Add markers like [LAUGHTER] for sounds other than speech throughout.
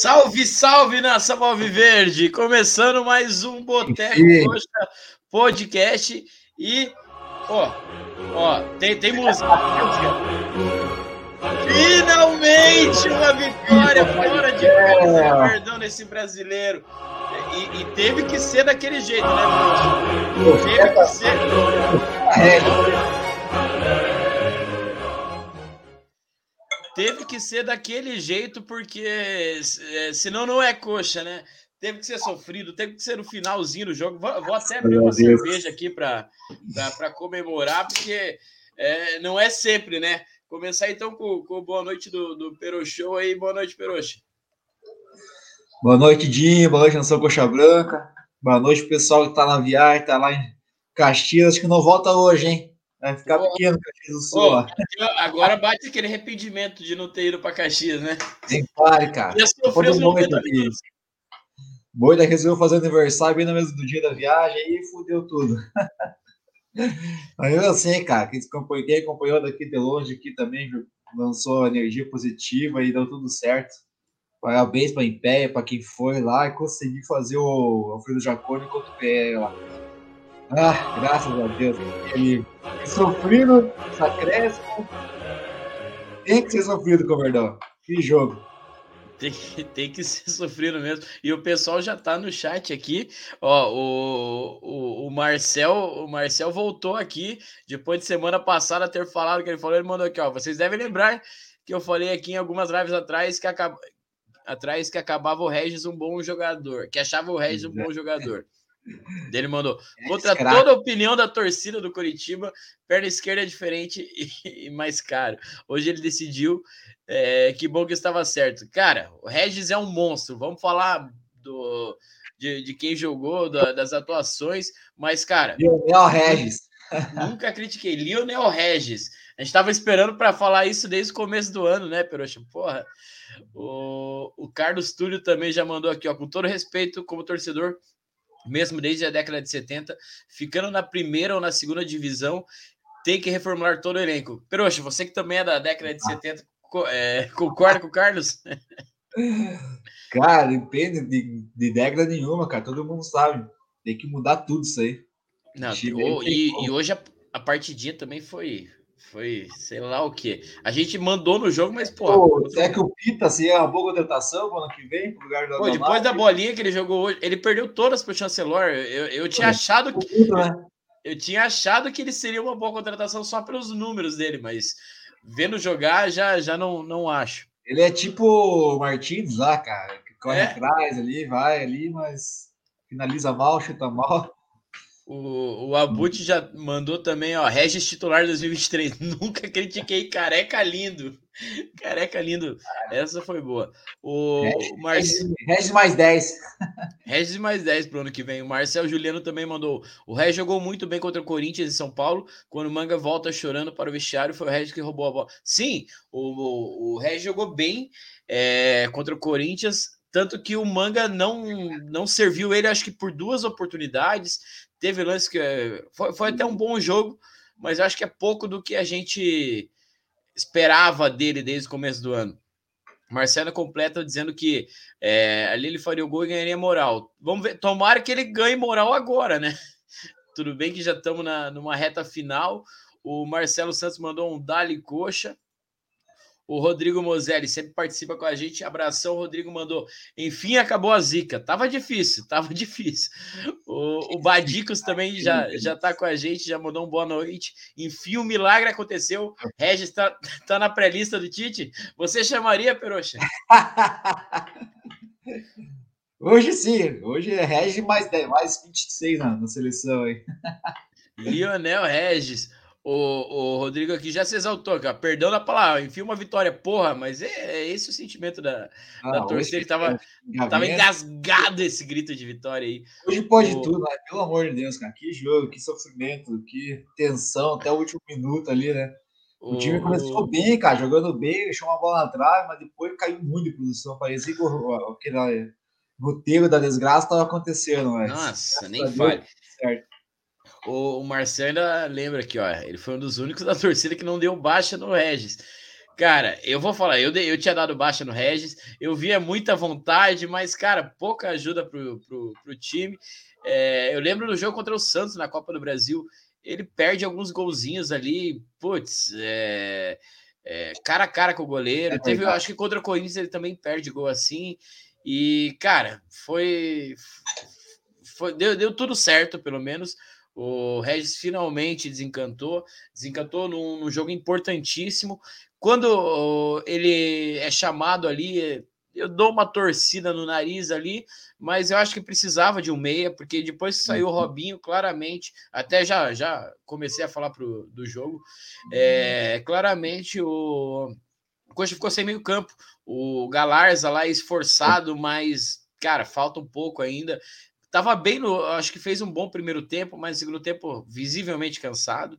Salve, salve nação Alviverde! Começando mais um Boteco Coxa Podcast e ó, ó, tem, tem música. Finalmente uma vitória fora de casa, perdão nesse brasileiro. E, e, teve que ser daquele jeito, né, Bruno? Teve que ser. Ser daquele jeito, porque é, senão não é coxa, né? Teve que ser sofrido, teve que ser no finalzinho do jogo. Vou, vou até abrir uma cerveja aqui para comemorar, porque é, não é sempre, né? Começar então com, com boa noite do, do Show aí. Boa noite, Peroxa. Boa noite, Dinho. Boa noite, Nação Coxa Branca. Boa noite, pessoal que está na viagem, está lá em Caxias. Acho que não volta hoje, hein? Vai ficar oh, pequeno Caxias do Sul. Oh, agora bate aquele arrependimento de não ter ido para Caxias, né? Tem pare, cara. Já sofreu os 90 minutos. Moida resolveu fazer aniversário bem no mesmo dia da viagem e fudeu tudo. [LAUGHS] Mas eu assim, cara, quem acompanhou, daqui de longe aqui também lançou energia positiva e deu tudo certo. Parabéns para a Impéria, para quem foi lá e conseguiu fazer o Alfredo Jacone contra o PR lá. Ah, graças a Deus. E, sofrido, acréscimo. Tem que ser sofrido, Coverdão. Que jogo. Tem, tem que [LAUGHS] ser sofrido mesmo. E o pessoal já tá no chat aqui. Ó, o, o, o Marcel, o Marcel voltou aqui depois de semana passada ter falado que ele falou, ele mandou aqui, ó. Vocês devem lembrar que eu falei aqui em algumas lives atrás que acaba, atrás que acabava o Regis um bom jogador, que achava o Regis um bom jogador. Ele mandou é contra toda a opinião da torcida do Curitiba, perna esquerda é diferente [LAUGHS] e, e mais caro. Hoje ele decidiu é, que bom que estava certo. Cara, o Regis é um monstro. Vamos falar do de, de quem jogou, da, das atuações, mas cara, Lionel Regis. Nunca critiquei Lionel Regis. A gente estava esperando para falar isso desde o começo do ano, né, Peroxa? Porra. O, o Carlos Túlio também já mandou aqui, ó, com todo respeito como torcedor, mesmo desde a década de 70, ficando na primeira ou na segunda divisão, tem que reformular todo o elenco. Peroxa, você que também é da década de 70, é, concorda com o Carlos? [LAUGHS] Cara, depende de, de década nenhuma, cara. Todo mundo sabe. Tem que mudar tudo isso aí. Não, e, e, hoje a, a partidinha também foi foi, sei lá o que. A gente mandou no jogo, mas, pô. pô será que o Pita se é uma boa contratação pro ano que vem? Pro lugar pô, depois da bolinha que ele jogou hoje, ele perdeu todas pro Chancellor. Eu, eu tinha achado que. Né? Eu tinha achado que ele seria uma boa contratação só pelos números dele, mas vendo jogar, já, já não, não acho. Ele é tipo o Martins lá, cara, que corre é. atrás ali, vai ali, mas finaliza mal, chuta mal. O, o Abut já mandou também, ó, Regis titular 2023. [LAUGHS] Nunca critiquei careca lindo. Careca lindo. Essa foi boa. O, Regis, o Marcelo. Regis mais 10. Regis mais 10 pro ano que vem. O Marcel Juliano também mandou. O Regis jogou muito bem contra o Corinthians em São Paulo. Quando o Manga volta chorando para o vestiário, foi o Regis que roubou a bola. Sim, o, o, o Regis jogou bem é, contra o Corinthians. Tanto que o Manga não, não serviu ele, acho que por duas oportunidades Teve lance que é, foi, foi até um bom jogo, mas acho que é pouco do que a gente esperava dele desde o começo do ano. Marcelo completa dizendo que é, ali ele faria o gol e ganharia moral. Vamos ver, tomara que ele ganhe moral agora, né? [LAUGHS] Tudo bem que já estamos numa reta final. O Marcelo Santos mandou um Dali Coxa. O Rodrigo Moselli sempre participa com a gente. Abração, o Rodrigo mandou. Enfim, acabou a zica. Tava difícil, [LAUGHS] tava difícil. O, o Badicos também já, já tá com a gente, já mandou um boa noite. Enfim, o um milagre aconteceu. Regis tá, tá na pré-lista do Tite. Você chamaria, Peroxa? [LAUGHS] Hoje sim, hoje é Regis mais 10, mais 26 na, na seleção aí. Lionel Regis. O, o Rodrigo aqui já se exaltou, cara. Perdão da palavra, enfim, uma vitória, porra, mas é, é esse o sentimento da, ah, da torcida que tava, tava engasgado esse grito de vitória aí. Hoje pode o... tudo, né? Pelo amor de Deus, cara. Que jogo, que sofrimento, que tensão até o último minuto ali, né? O, o time começou bem, cara, jogando bem, deixou uma bola na trave, mas depois caiu muito de produção. Parecia que o, aquele roteiro da desgraça estava acontecendo, mas. Nossa, nem fale. Certo. O, o Marcelo ainda lembra aqui, ó. Ele foi um dos únicos da [LAUGHS] torcida que não deu baixa no Regis. Cara, eu vou falar, eu, eu tinha dado baixa no Regis, eu via muita vontade, mas, cara, pouca ajuda pro, pro, pro time. É, eu lembro do jogo contra o Santos na Copa do Brasil, ele perde alguns golzinhos ali, putz, é, é, cara a cara com o goleiro. É Teve, eu acho que contra o Corinthians ele também perde gol assim. E, cara, foi. foi deu, deu tudo certo, pelo menos. O Regis finalmente desencantou, desencantou num, num, jogo importantíssimo. Quando ele é chamado ali, eu dou uma torcida no nariz ali, mas eu acho que precisava de um meia, porque depois que saiu o uhum. Robinho, claramente, até já já comecei a falar pro, do jogo, é, claramente o, o Coxa ficou sem meio campo. O Galarza lá esforçado, mas, cara, falta um pouco ainda. Tava bem no. Acho que fez um bom primeiro tempo, mas no segundo tempo visivelmente cansado.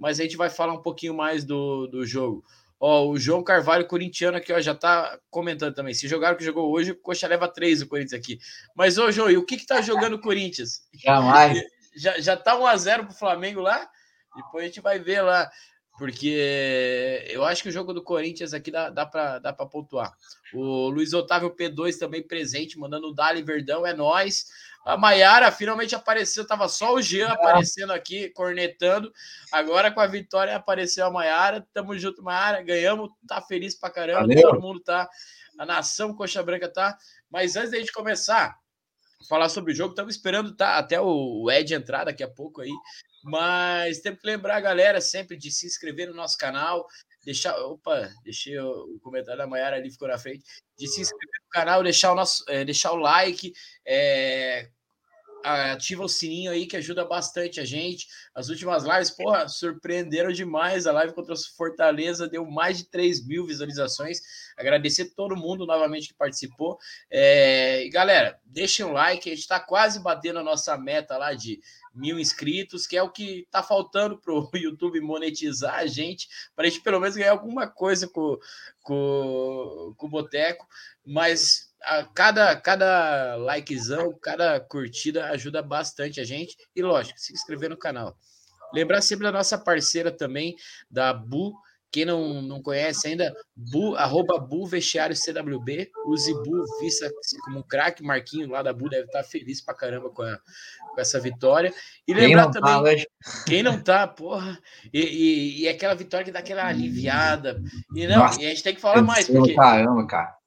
Mas a gente vai falar um pouquinho mais do, do jogo. Ó, o João Carvalho, corintiano, aqui, ó, já tá comentando também. Se jogar o que jogou hoje, o Coxa leva três o Corinthians aqui. Mas, ô, João, e o que que tá jogando o Corinthians? Jamais. [LAUGHS] Já, já tá 1x0 pro Flamengo lá? Depois a gente vai ver lá. Porque eu acho que o jogo do Corinthians aqui dá, dá para dá pontuar. O Luiz Otávio P2 também presente, mandando o Dali Verdão, é nós. A Maiara finalmente apareceu, tava só o Jean aparecendo aqui, cornetando. Agora com a vitória apareceu a Maiara. Tamo junto, Maiara. Ganhamos, tá feliz pra caramba. Valeu. Todo mundo tá. A nação Coxa Branca tá. Mas antes da gente começar a falar sobre o jogo, estamos esperando tá, até o Ed entrar daqui a pouco aí. Mas temos que lembrar a galera sempre de se inscrever no nosso canal, deixar. Opa, deixei o comentário da Maiara ali, ficou na frente. De se inscrever no canal, deixar o, nosso, é, deixar o like, é, ativa o sininho aí que ajuda bastante a gente. As últimas lives, porra, surpreenderam demais. A live contra o Fortaleza deu mais de 3 mil visualizações. Agradecer todo mundo novamente que participou. É, e galera, deixem um like, a gente está quase batendo a nossa meta lá de mil inscritos, que é o que está faltando para o [LAUGHS] YouTube monetizar a gente, para a gente pelo menos ganhar alguma coisa com, com, com o Boteco. Mas a cada, cada likezão, cada curtida ajuda bastante a gente. E lógico, se inscrever no canal. Lembrar sempre da nossa parceira também, da Bu. Quem não, não conhece ainda, Bu, arroba Bu Vestiário CWB. Use Bu, vista como um craque. Marquinho lá da Bu deve estar feliz pra caramba com, a, com essa vitória. E lembrar quem também. Tá, quem não tá, porra. E, e, e, aquela vitória que dá aquela aliviada. E não, Nossa, e a gente tem que falar mais. Porque, caramba, cara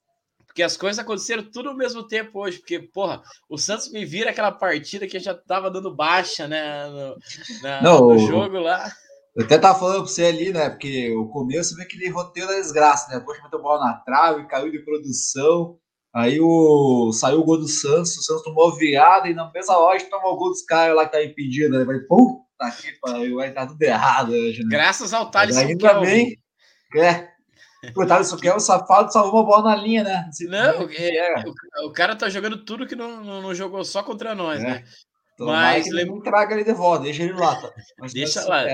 porque as coisas aconteceram tudo ao mesmo tempo hoje, porque, porra, o Santos me vira aquela partida que já tava dando baixa, né, no, na, Não, no jogo lá. Eu até tava falando pra você ali, né, porque o começo veio aquele roteiro da desgraça, né, depois meteu bola na trave, caiu de produção, aí o, saiu o gol do Santos, o Santos tomou virada e na mesma hora tomou o gol dos caras lá que tá impedido, né, vai, puta que pariu, vai estar tá tudo errado hoje, né? Graças ao Thales Ainda bem, é, só que é o safado salvou uma bola na linha, né? Não, é, é. O, o, cara tá jogando tudo que não, não, não jogou só contra nós, é. né? Então, Mas ele não traga ele de volta, deixa ele lá. Tá? deixa lá.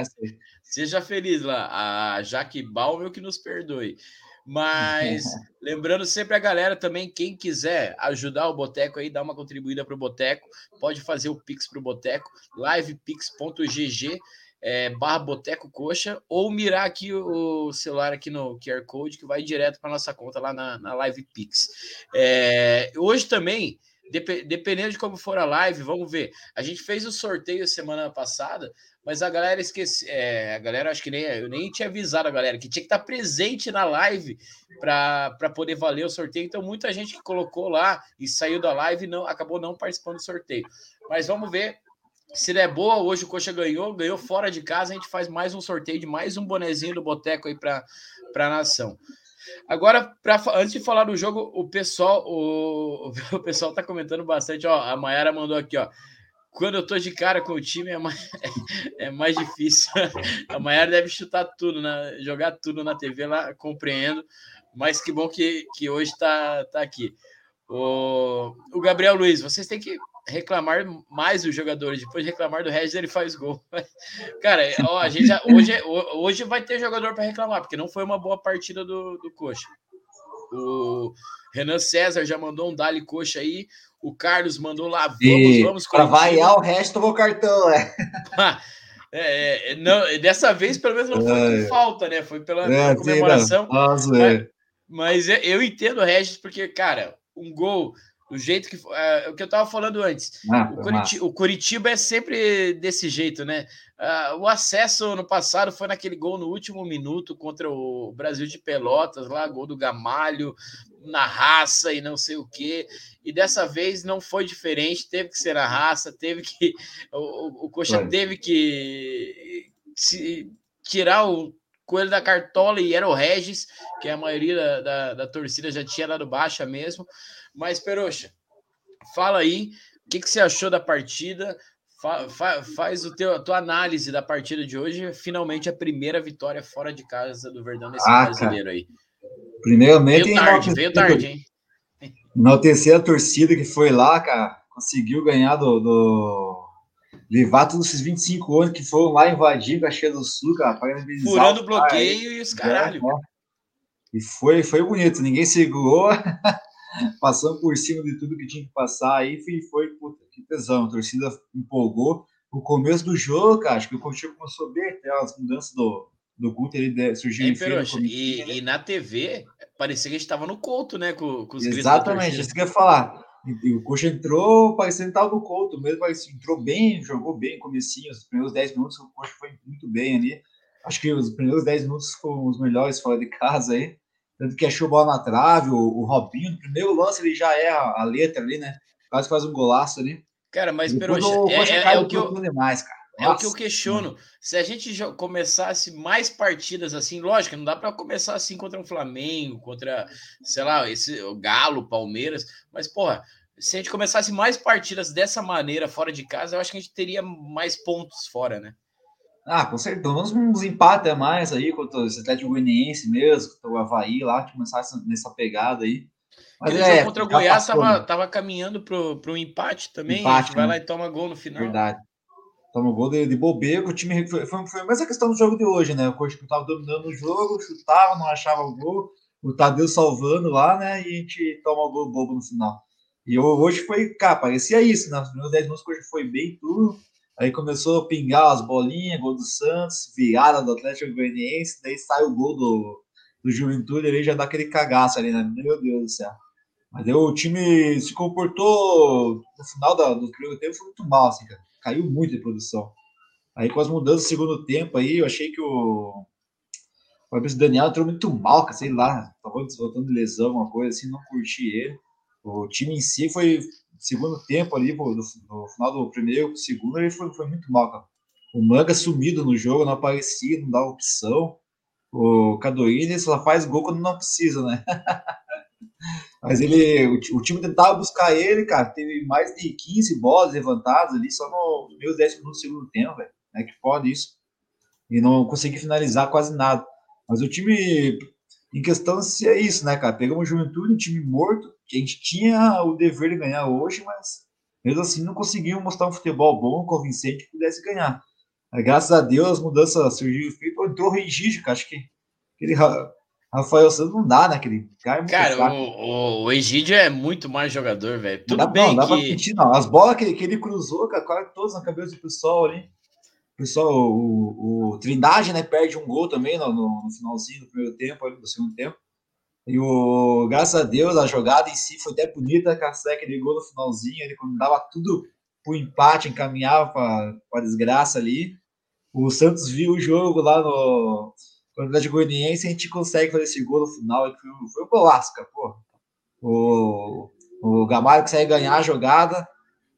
Seja feliz lá. A Jaque Balmel que nos perdoe. Mas [LAUGHS] lembrando sempre a galera também, quem quiser ajudar o Boteco aí, dar uma contribuída para o Boteco, pode fazer o Pix para o Boteco, livepix.gg é, barra Boteco Coxa, ou mirar aqui o celular aqui no QR Code, que vai direto para nossa conta lá na, na Live Pix. É, hoje também, dep dependendo de como for a live, vamos ver. A gente fez o sorteio semana passada, mas a galera esquece. É, a galera, acho que nem eu nem tinha avisado a galera que tinha que estar presente na live para poder valer o sorteio. Então, muita gente que colocou lá e saiu da live não acabou não participando do sorteio. Mas vamos ver se der boa, hoje o Coxa ganhou, ganhou fora de casa, a gente faz mais um sorteio de mais um bonezinho do Boteco aí para a nação. Agora, pra, antes de falar do jogo, o pessoal o, [LAUGHS] o pessoal tá comentando bastante, ó, a Mayara mandou aqui, ó, quando eu tô de cara com o time é mais, [LAUGHS] é mais difícil. [LAUGHS] A Mayara deve chutar tudo, né? jogar tudo na TV lá, compreendo, mas que bom que, que hoje tá, tá aqui. O, o Gabriel Luiz, vocês têm que reclamar mais os jogadores, depois de reclamar do Regis, ele faz gol. [LAUGHS] Cara, ó, a gente já, hoje, hoje vai ter jogador para reclamar, porque não foi uma boa partida do, do Coxa. O Renan César já mandou um Dali Coxa aí. O Carlos mandou lá, vamos, e vamos. Para vaiar o resto, vou cartão, [LAUGHS] é. É, é, não, dessa vez, pelo menos, não foi é. falta, né? Foi pela, é, comemoração. Sim, Nossa, mas, mas eu entendo o Regis, porque, cara, um gol do jeito que é, o que eu estava falando antes. Ah, o, Curitiba, o, Curitiba, é sempre desse jeito, né? Uh, o acesso no passado foi naquele gol no último minuto contra o Brasil de Pelotas, lá, gol do Gamalho, na raça e não sei o quê. E dessa vez não foi diferente, teve que ser na raça, teve que. O, o Coxa teve que se, tirar o coelho da cartola e era o Regis, que a maioria da, da, da torcida já tinha dado baixa mesmo. Mas, Peroxa, fala aí o que, que você achou da partida. Fa, fa, faz o teu, a tua análise da partida de hoje. Finalmente a primeira vitória fora de casa do Verdão nesse ah, brasileiro aí. Primeiramente, veio tarde, veio tarde, hein? Enaltecer a torcida que foi lá, cara, conseguiu ganhar do, do levar todos esses 25 anos que foram lá invadir Caxias do Sul, cara, Furando o bloqueio e os caralho. É, e foi, foi bonito, ninguém segurou. [LAUGHS] [LAUGHS] passando por cima de tudo que tinha que passar aí, foi, foi puta, que tesão, a torcida empolgou. O começo do jogo, cara, acho que o Coutinho começou bem até as mudanças do, do Guter, ele surgiu em feira, e, né? e, na TV, parecia que a gente estava no Couto, né, com, com os Exatamente, isso que eu ia falar. O Coxa entrou parecendo que estava no Couto, mesmo parecia, entrou bem, jogou bem, comecinho, os primeiros 10 minutos o Coxa foi muito bem ali. Acho que os primeiros 10 minutos foram os melhores fora de casa aí tanto que achou bola na trave, o, o Robinho, no primeiro lance ele já é a, letra ali, né? Quase faz um golaço ali. Cara, mas Peroxa, é, é, é, o que eu, demais, cara. é o que eu questiono. Se a gente começasse mais partidas assim, lógico, não dá para começar assim contra um Flamengo, contra, sei lá, esse o Galo, Palmeiras, mas porra, se a gente começasse mais partidas dessa maneira fora de casa, eu acho que a gente teria mais pontos fora, né? Ah, com certeza. Pelo menos uns empates a mais aí contra o Atlético Goianiense mesmo, contra o Havaí lá, que começasse nessa pegada aí. Mas Aquele é, jogo contra o Goiás estava tava caminhando para o empate também. Empate, a gente né? vai lá e toma gol no final. Verdade. Toma gol de, de bobeira. O time foi, foi, foi a mesma questão do jogo de hoje, né? O Coxa estava dominando o jogo, chutava, não achava o gol. O Tadeu salvando lá, né? E a gente toma o gol bobo no final. E hoje foi, cara, parecia isso, né? Nos primeiros 10 minutos, hoje foi bem tudo. Aí começou a pingar as bolinhas, gol do Santos, virada do Atlético Goianiense, daí sai o gol do, do Juventude, ele já dá aquele cagaço ali, né? Meu Deus do céu. Mas aí o time se comportou no final da, do primeiro tempo foi muito mal, assim, cara. Caiu muito de produção. Aí com as mudanças do segundo tempo aí, eu achei que o. O Fabrício Daniel entrou muito mal, sei lá, tava voltando de lesão, uma coisa assim, não curti ele. O time em si foi segundo tempo ali, no, no final do primeiro, segundo, ele foi, foi muito mal, cara. O Manga sumido no jogo, não aparecia, não dá opção. O Cadorini só faz gol quando não precisa, né? [LAUGHS] Mas ele, o, o, time tentava buscar ele, cara. Teve mais de 15 bolas levantadas ali só nos meus 10 minutos do segundo tempo, velho. É que pode isso. E não consegui finalizar quase nada. Mas o time, em questão, é isso, né, cara? Pegamos Juventude, um time morto, a gente tinha o dever de ganhar hoje, mas mesmo assim não conseguiam mostrar um futebol bom, convincente que pudesse ganhar. Mas, graças a Deus as mudanças surgiram. Entrou o Regídio, que acho que aquele Rafael Santos não dá, né? Aquele cara, é cara o, o, Egídio é muito mais jogador, velho. Tudo dá, bem não, que... Sentir, não. As bolas que, que ele cruzou, cara, quase todas na cabeça do pessoal ali. O pessoal, o, o, Trindade, né, perde um gol também no, no, no finalzinho do primeiro tempo, ali, do segundo tempo. E o, graças a Deus, a jogada em si foi até bonita, a ele gol no finalzinho, ele dava tudo pro empate, encaminhava para desgraça ali. O Santos viu o jogo lá no Atlético Goianiense a gente consegue fazer esse gol no final. Foi, foi um golaço, pô. O, o Gamalho consegue ganhar a jogada,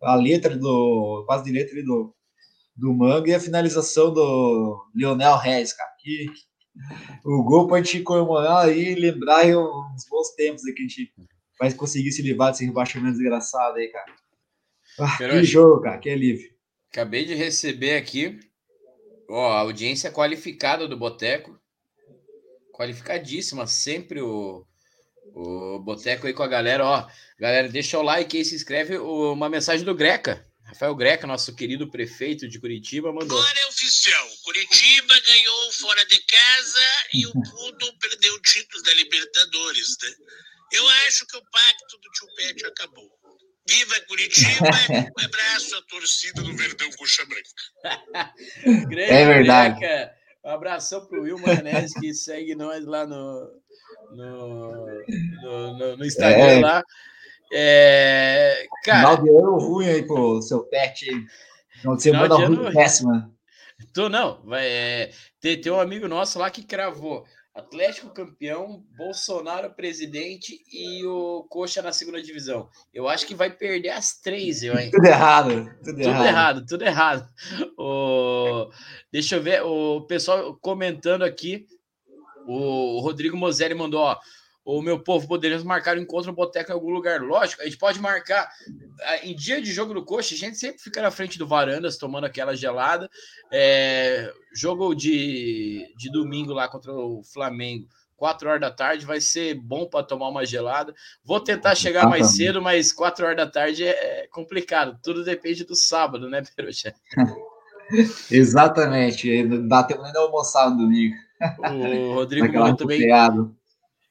a letra do. quase de letra do, do Manga e a finalização do Leonel Reis, cara. Que, o gol para a gente comemorar e lembrar uns bons tempos aí que a gente vai conseguir se livrar desse rebaixamento desgraçado aí, cara. Ah, que jogo, cara, que é livre. Acabei de receber aqui ó, a audiência qualificada do Boteco. Qualificadíssima, sempre o, o Boteco aí com a galera. Ó, galera, deixa o like aí, se inscreve. Uma mensagem do Greca. Rafael Greca, nosso querido prefeito de Curitiba, mandou. Agora é oficial. Curitiba ganhou fora de casa e o [LAUGHS] Pudo perdeu o título da Libertadores, né? Eu acho que o pacto do tio Pet acabou. Viva Curitiba! [LAUGHS] Um abraço à torcida do Verdão Coxa Branca. [LAUGHS] é verdade. Um abração pro Will Maionese, que segue nós lá no, no, no, no, no Instagram é. lá. É, cara, final de ano ruim aí pro seu pet. Final de semana ruim péssima. Tô, não, vai, é, tem, tem um amigo nosso lá que cravou Atlético campeão, Bolsonaro presidente e o Coxa na segunda divisão. Eu acho que vai perder as três, eu, hein? Tudo errado. Tudo, tudo errado. errado. tudo errado. O, deixa eu ver, o pessoal comentando aqui. O Rodrigo Moselli mandou, ó o meu povo, poderíamos marcar um encontro no boteco em algum lugar. Lógico, a gente pode marcar ah, em dia de jogo do Coxa, a gente sempre fica na frente do Varandas tomando aquela gelada. É, jogo de, de domingo lá contra o Flamengo, 4 horas da tarde, vai ser bom para tomar uma gelada. Vou tentar chegar mais cedo, mas 4 horas da tarde é, é complicado. Tudo depende do sábado, né, Perucha? [LAUGHS] Exatamente. Dá tempo nem de almoçar no domingo. O Rodrigo também. Puteado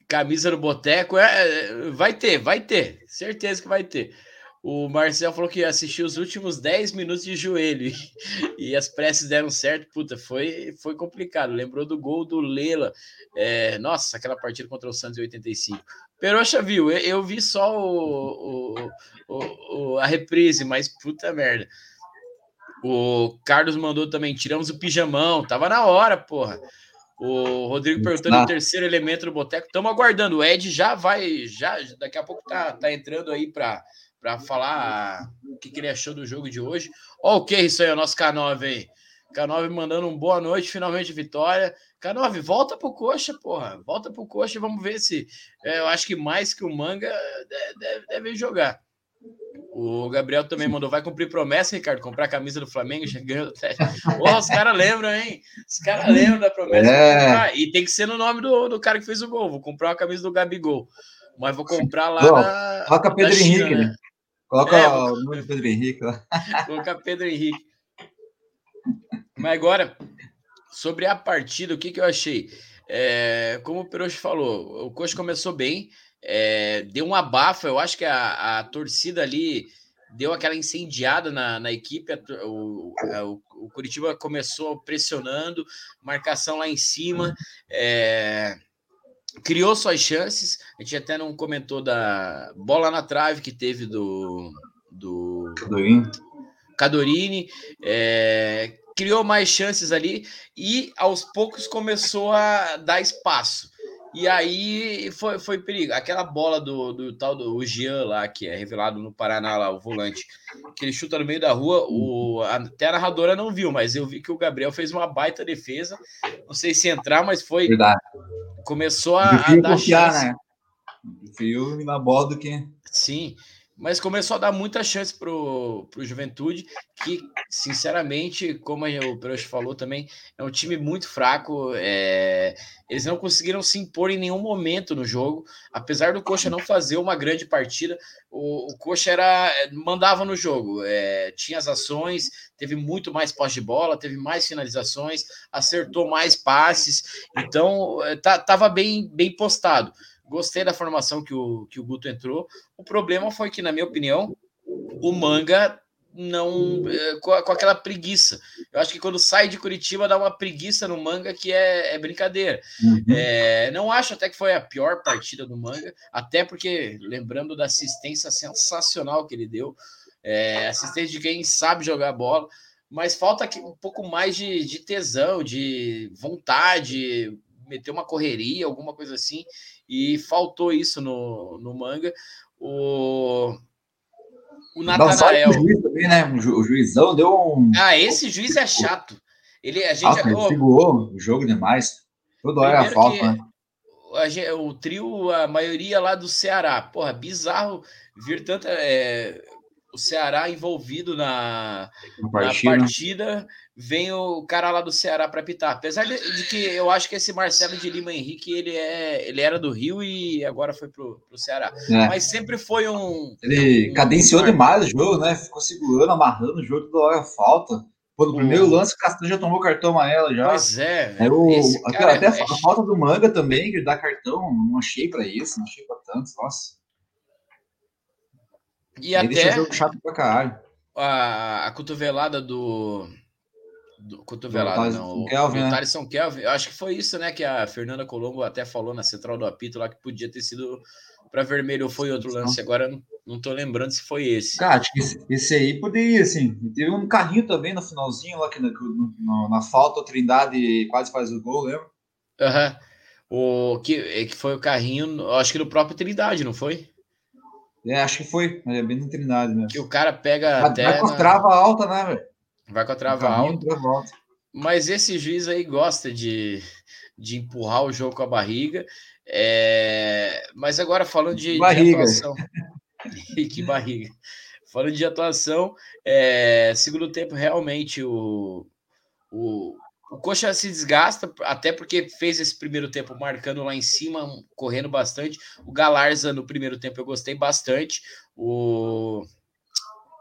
camisa no boteco, é, é, vai ter, vai ter, certeza que vai ter. O Marcel falou que assistiu os últimos 10 minutos de joelho [LAUGHS] e, as preces deram certo. Puta, foi, foi complicado. Lembrou do gol do Lela. É, nossa, aquela partida contra o Santos em 85. Peroxa viu, eu, eu vi só o, o, o, a reprise, mas puta merda. O Carlos mandou também, tiramos o pijamão, tava na hora, porra. O Rodrigo perguntando ah. o terceiro elemento do Boteco. Estamos aguardando. O Ed já vai, já daqui a pouco tá, tá entrando aí para para falar o que, que, ele achou do jogo de hoje. Ó, o que isso aí, o nosso K9 aí. K9 mandando um boa noite, finalmente vitória. K9, volta pro coxa, porra. Volta pro coxa e vamos ver se. É, eu acho que mais que o manga deve, deve jogar. O Gabriel também mandou, vai cumprir promessa, Ricardo, comprar a camisa do Flamengo, já ganhou do Porra, os caras lembram, hein? Os caras lembram da promessa. É. E tem que ser no nome do, do cara que fez o gol. Vou comprar a camisa do Gabigol. Mas vou comprar lá Bom, na. Coloca Pedro China, Henrique, né? né? Coloca é, o nome do Pedro Henrique lá. Coloca Pedro Henrique. Mas agora, sobre a partida, o que, que eu achei? É, como o Peroche falou, o Coxa começou bem, é, deu um abafa. Eu acho que a, a torcida ali deu aquela incendiada na, na equipe. O, o, o, Curitiba começou pressionando, marcação lá em cima, é, criou suas chances. A gente até não comentou da bola na trave que teve do. do Cadorini. É, criou mais chances ali e aos poucos começou a dar espaço. E aí foi, foi perigo. Aquela bola do, do tal do Jean lá, que é revelado no Paraná, lá, o volante, que ele chuta no meio da rua, o, até a narradora não viu, mas eu vi que o Gabriel fez uma baita defesa. Não sei se entrar, mas foi. Verdade. Começou a, a dar confiar, chance. né? Prefiro na bola do que. Sim mas começou a dar muita chance para o Juventude, que, sinceramente, como o Peroche falou também, é um time muito fraco. É... Eles não conseguiram se impor em nenhum momento no jogo, apesar do Coxa não fazer uma grande partida. O, o Coxa era mandava no jogo, é... tinha as ações, teve muito mais posse de bola, teve mais finalizações, acertou mais passes, então é, tá, bem, bem postado. Gostei da formação que o, que o Guto entrou. O problema foi que, na minha opinião, o Manga não. É, com, aquela preguiça. Eu acho que quando sai de Curitiba dá uma preguiça no Manga que é, é brincadeira. Uhum. É, não acho até que foi a pior partida do Manga, até porque, lembrando da assistência sensacional que ele deu, é, assistência de quem sabe jogar bola. Mas falta um pouco mais de, de tesão, de vontade, meter uma correria, alguma coisa assim e faltou isso no, no manga. O, o Natanael. O juiz também, né? O, juizão deu um. Ah, esse juiz é chato. Ele, a gente. Ah, ele segurou o jogo demais. Toda hora a falta, né? o trio, a maioria lá do Ceará. Porra, bizarro vir tanta. É, o Ceará envolvido na, partida. na partida vem o cara lá do Ceará para pitar. Apesar de, de, que eu acho que esse Marcelo de Lima Henrique, ele, é, ele era do Rio e agora foi pro, pro Ceará. É. Mas sempre foi um. Ele um, cadenciou um... demais o jogo, né? Ficou segurando, amarrando o jogo toda hora falta. Pô, no primeiro hum. lance, o Castanho já tomou cartão amarelo já. Pois é. é o, até é... a falta do manga também, que dá cartão, não achei para isso, não achei para tanto, nossa. E Aí até. Jogo chato pra caralho. A, a cotovelada do. Do, cotovelada, não. Kelvin, o, né? São Kelvin. Eu acho que foi isso, né? Que a Fernanda Colombo até falou na central do apito lá que podia ter sido para vermelho ou foi outro lance. Agora não, tô lembrando se foi esse. Cara, acho que esse, esse aí poderia, assim. Teve um carrinho também no finalzinho, lá que na, na, na falta, o Trindade quase faz o gol, lembra? Aham. Uhum. O que, é que foi o carrinho, acho que no próprio Trindade, não foi? É, acho que foi, é bem no Trindade mesmo. Que o cara pega vai, até. Vai com a trava alta, né, velho? Vai com a trava alta. alta. Mas esse juiz aí gosta de, de empurrar o jogo com a barriga. É... Mas agora falando de, de atuação. [LAUGHS] que barriga. Falando de atuação, é... segundo tempo, realmente o, o, o Coxa se desgasta, até porque fez esse primeiro tempo marcando lá em cima, correndo bastante. O Galarza no primeiro tempo eu gostei bastante. O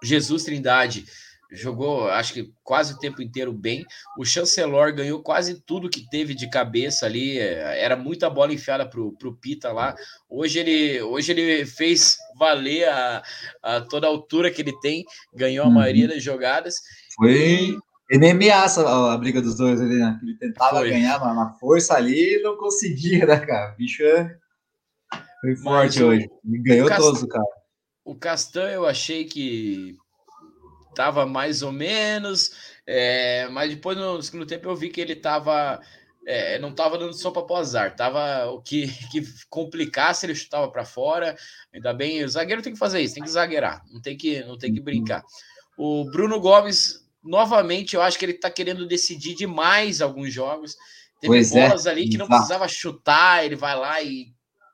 Jesus Trindade jogou, acho que quase o tempo inteiro bem. O Chancelor ganhou quase tudo que teve de cabeça ali. Era muita bola enfiada pro, pro Pita lá. Hoje ele, hoje ele fez valer a, a toda a altura que ele tem, ganhou a uhum. maioria das jogadas. Foi. Ele nem ameaça a, a, briga dos dois ali, né? Ele tentava Foi. ganhar na, na, força ali e não conseguia, né, cara? O bicho é... foi forte hoje. Ele ganhou Castan... todos, cara. O Castan eu achei que tava mais ou menos, é... mas depois no segundo tempo eu vi que ele tava. É, não tava dando sopa pro azar, tava o que, que complicasse, ele chutava para fora. Ainda bem, o zagueiro tem que fazer isso, tem que zagueirar, não tem que, não tem que brincar. O Bruno Gomes novamente, eu acho que ele está querendo decidir demais alguns jogos. Teve pois é, bolas é, ali que não precisava chutar, ele vai lá e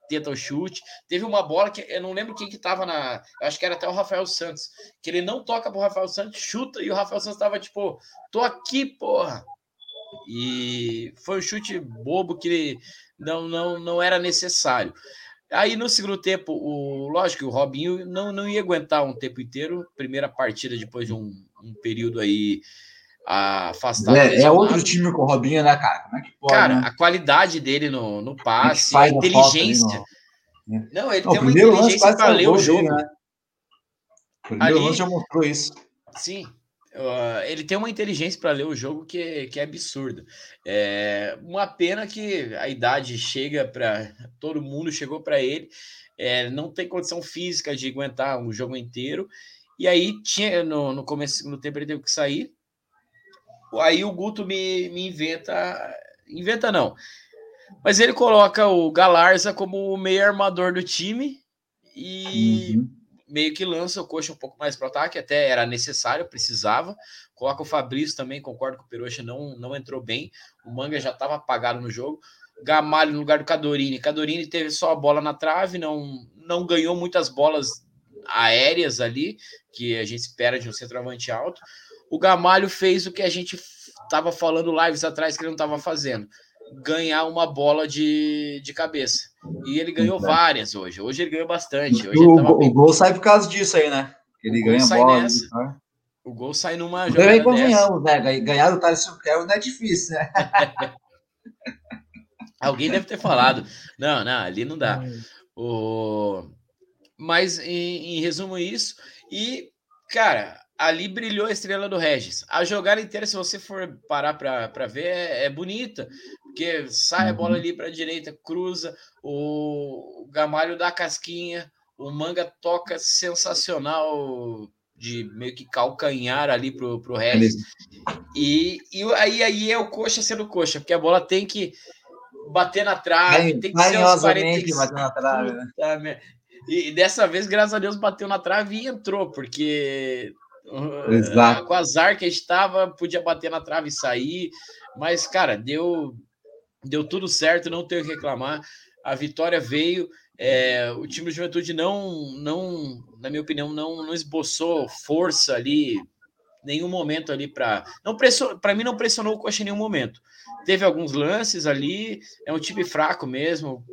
tenta o chute. Teve uma bola que eu não lembro quem que estava na. acho que era até o Rafael Santos, que ele não toca pro Rafael Santos, chuta e o Rafael Santos estava tipo, tô aqui, porra. E foi um chute bobo que não, não, não era necessário. Aí no segundo tempo, o, lógico, o Robinho não, não ia aguentar um tempo inteiro. Primeira partida depois de um, um período aí afastado. É, é, outro time com o Robinho, né, cara? É que pode? Cara, né? a qualidade dele no, no passe, a inteligência. No... Não, ele não, tem uma inteligência para ler o jogo. Né? O primeiro Ali... lance já mostrou isso. Sim. Uh, ele tem uma inteligência para ler o jogo que, que é absurda. É uma pena que a idade chega para todo mundo, chegou para ele, é, não tem condição física de aguentar um jogo inteiro. E aí tinha no, no começo do segundo tempo ele teve que sair. Aí o Guto me, me inventa, inventa não. Mas ele coloca o Galarza como o meio armador do time e uhum meio que lança o Coxa um pouco mais para o ataque, até era necessário, precisava. Coloca o Fabrício também, concordo que o Peroxa não, não entrou bem. O Manga já estava apagado no jogo. Gamalho no lugar do Cadorini. Cadorini teve só a bola na trave, não, não ganhou muitas bolas aéreas ali, que a gente espera de um centroavante alto. O Gamalho fez o que a gente estava falando lives atrás que ele não estava fazendo ganhar uma bola de, de cabeça. E ele ganhou várias hoje. Hoje ele ganhou bastante. Hoje o, bem... o, gol sai por causa disso aí, né? Ele o ganha bola. Nessa. Né? O gol sai numa jogada Também convenhamos, né? Ganhar do Thales Kelvin não é difícil, né? [LAUGHS] Alguém deve ter falado. Não, não, ali não dá. O... Mas, em, em resumo, isso. E, cara, ali brilhou a estrela do Regis. A jogada inteira, se você for parar para ver, é, é, bonita, porque sai a bola uhum. ali para a direita, cruza, o Gamalho dá a casquinha, o Manga toca sensacional de meio que calcanhar ali pro, pro Regis. E, e aí, aí é o coxa sendo coxa, porque a bola tem que bater na trave, tem que ser uns 45. Bater na trave, né? E dessa vez, graças a Deus, bateu na trave e entrou, porque Exato. Com azar que estava, podia bater na trave e sair. Mas, cara, deu, deu tudo certo, não tenho que reclamar. A vitória veio. É, o time de juventude não, não, na minha opinião, não, não esboçou força ali, nenhum momento ali para. não Para mim, não pressionou o Coxa em nenhum momento. Teve alguns lances ali, é um time fraco mesmo,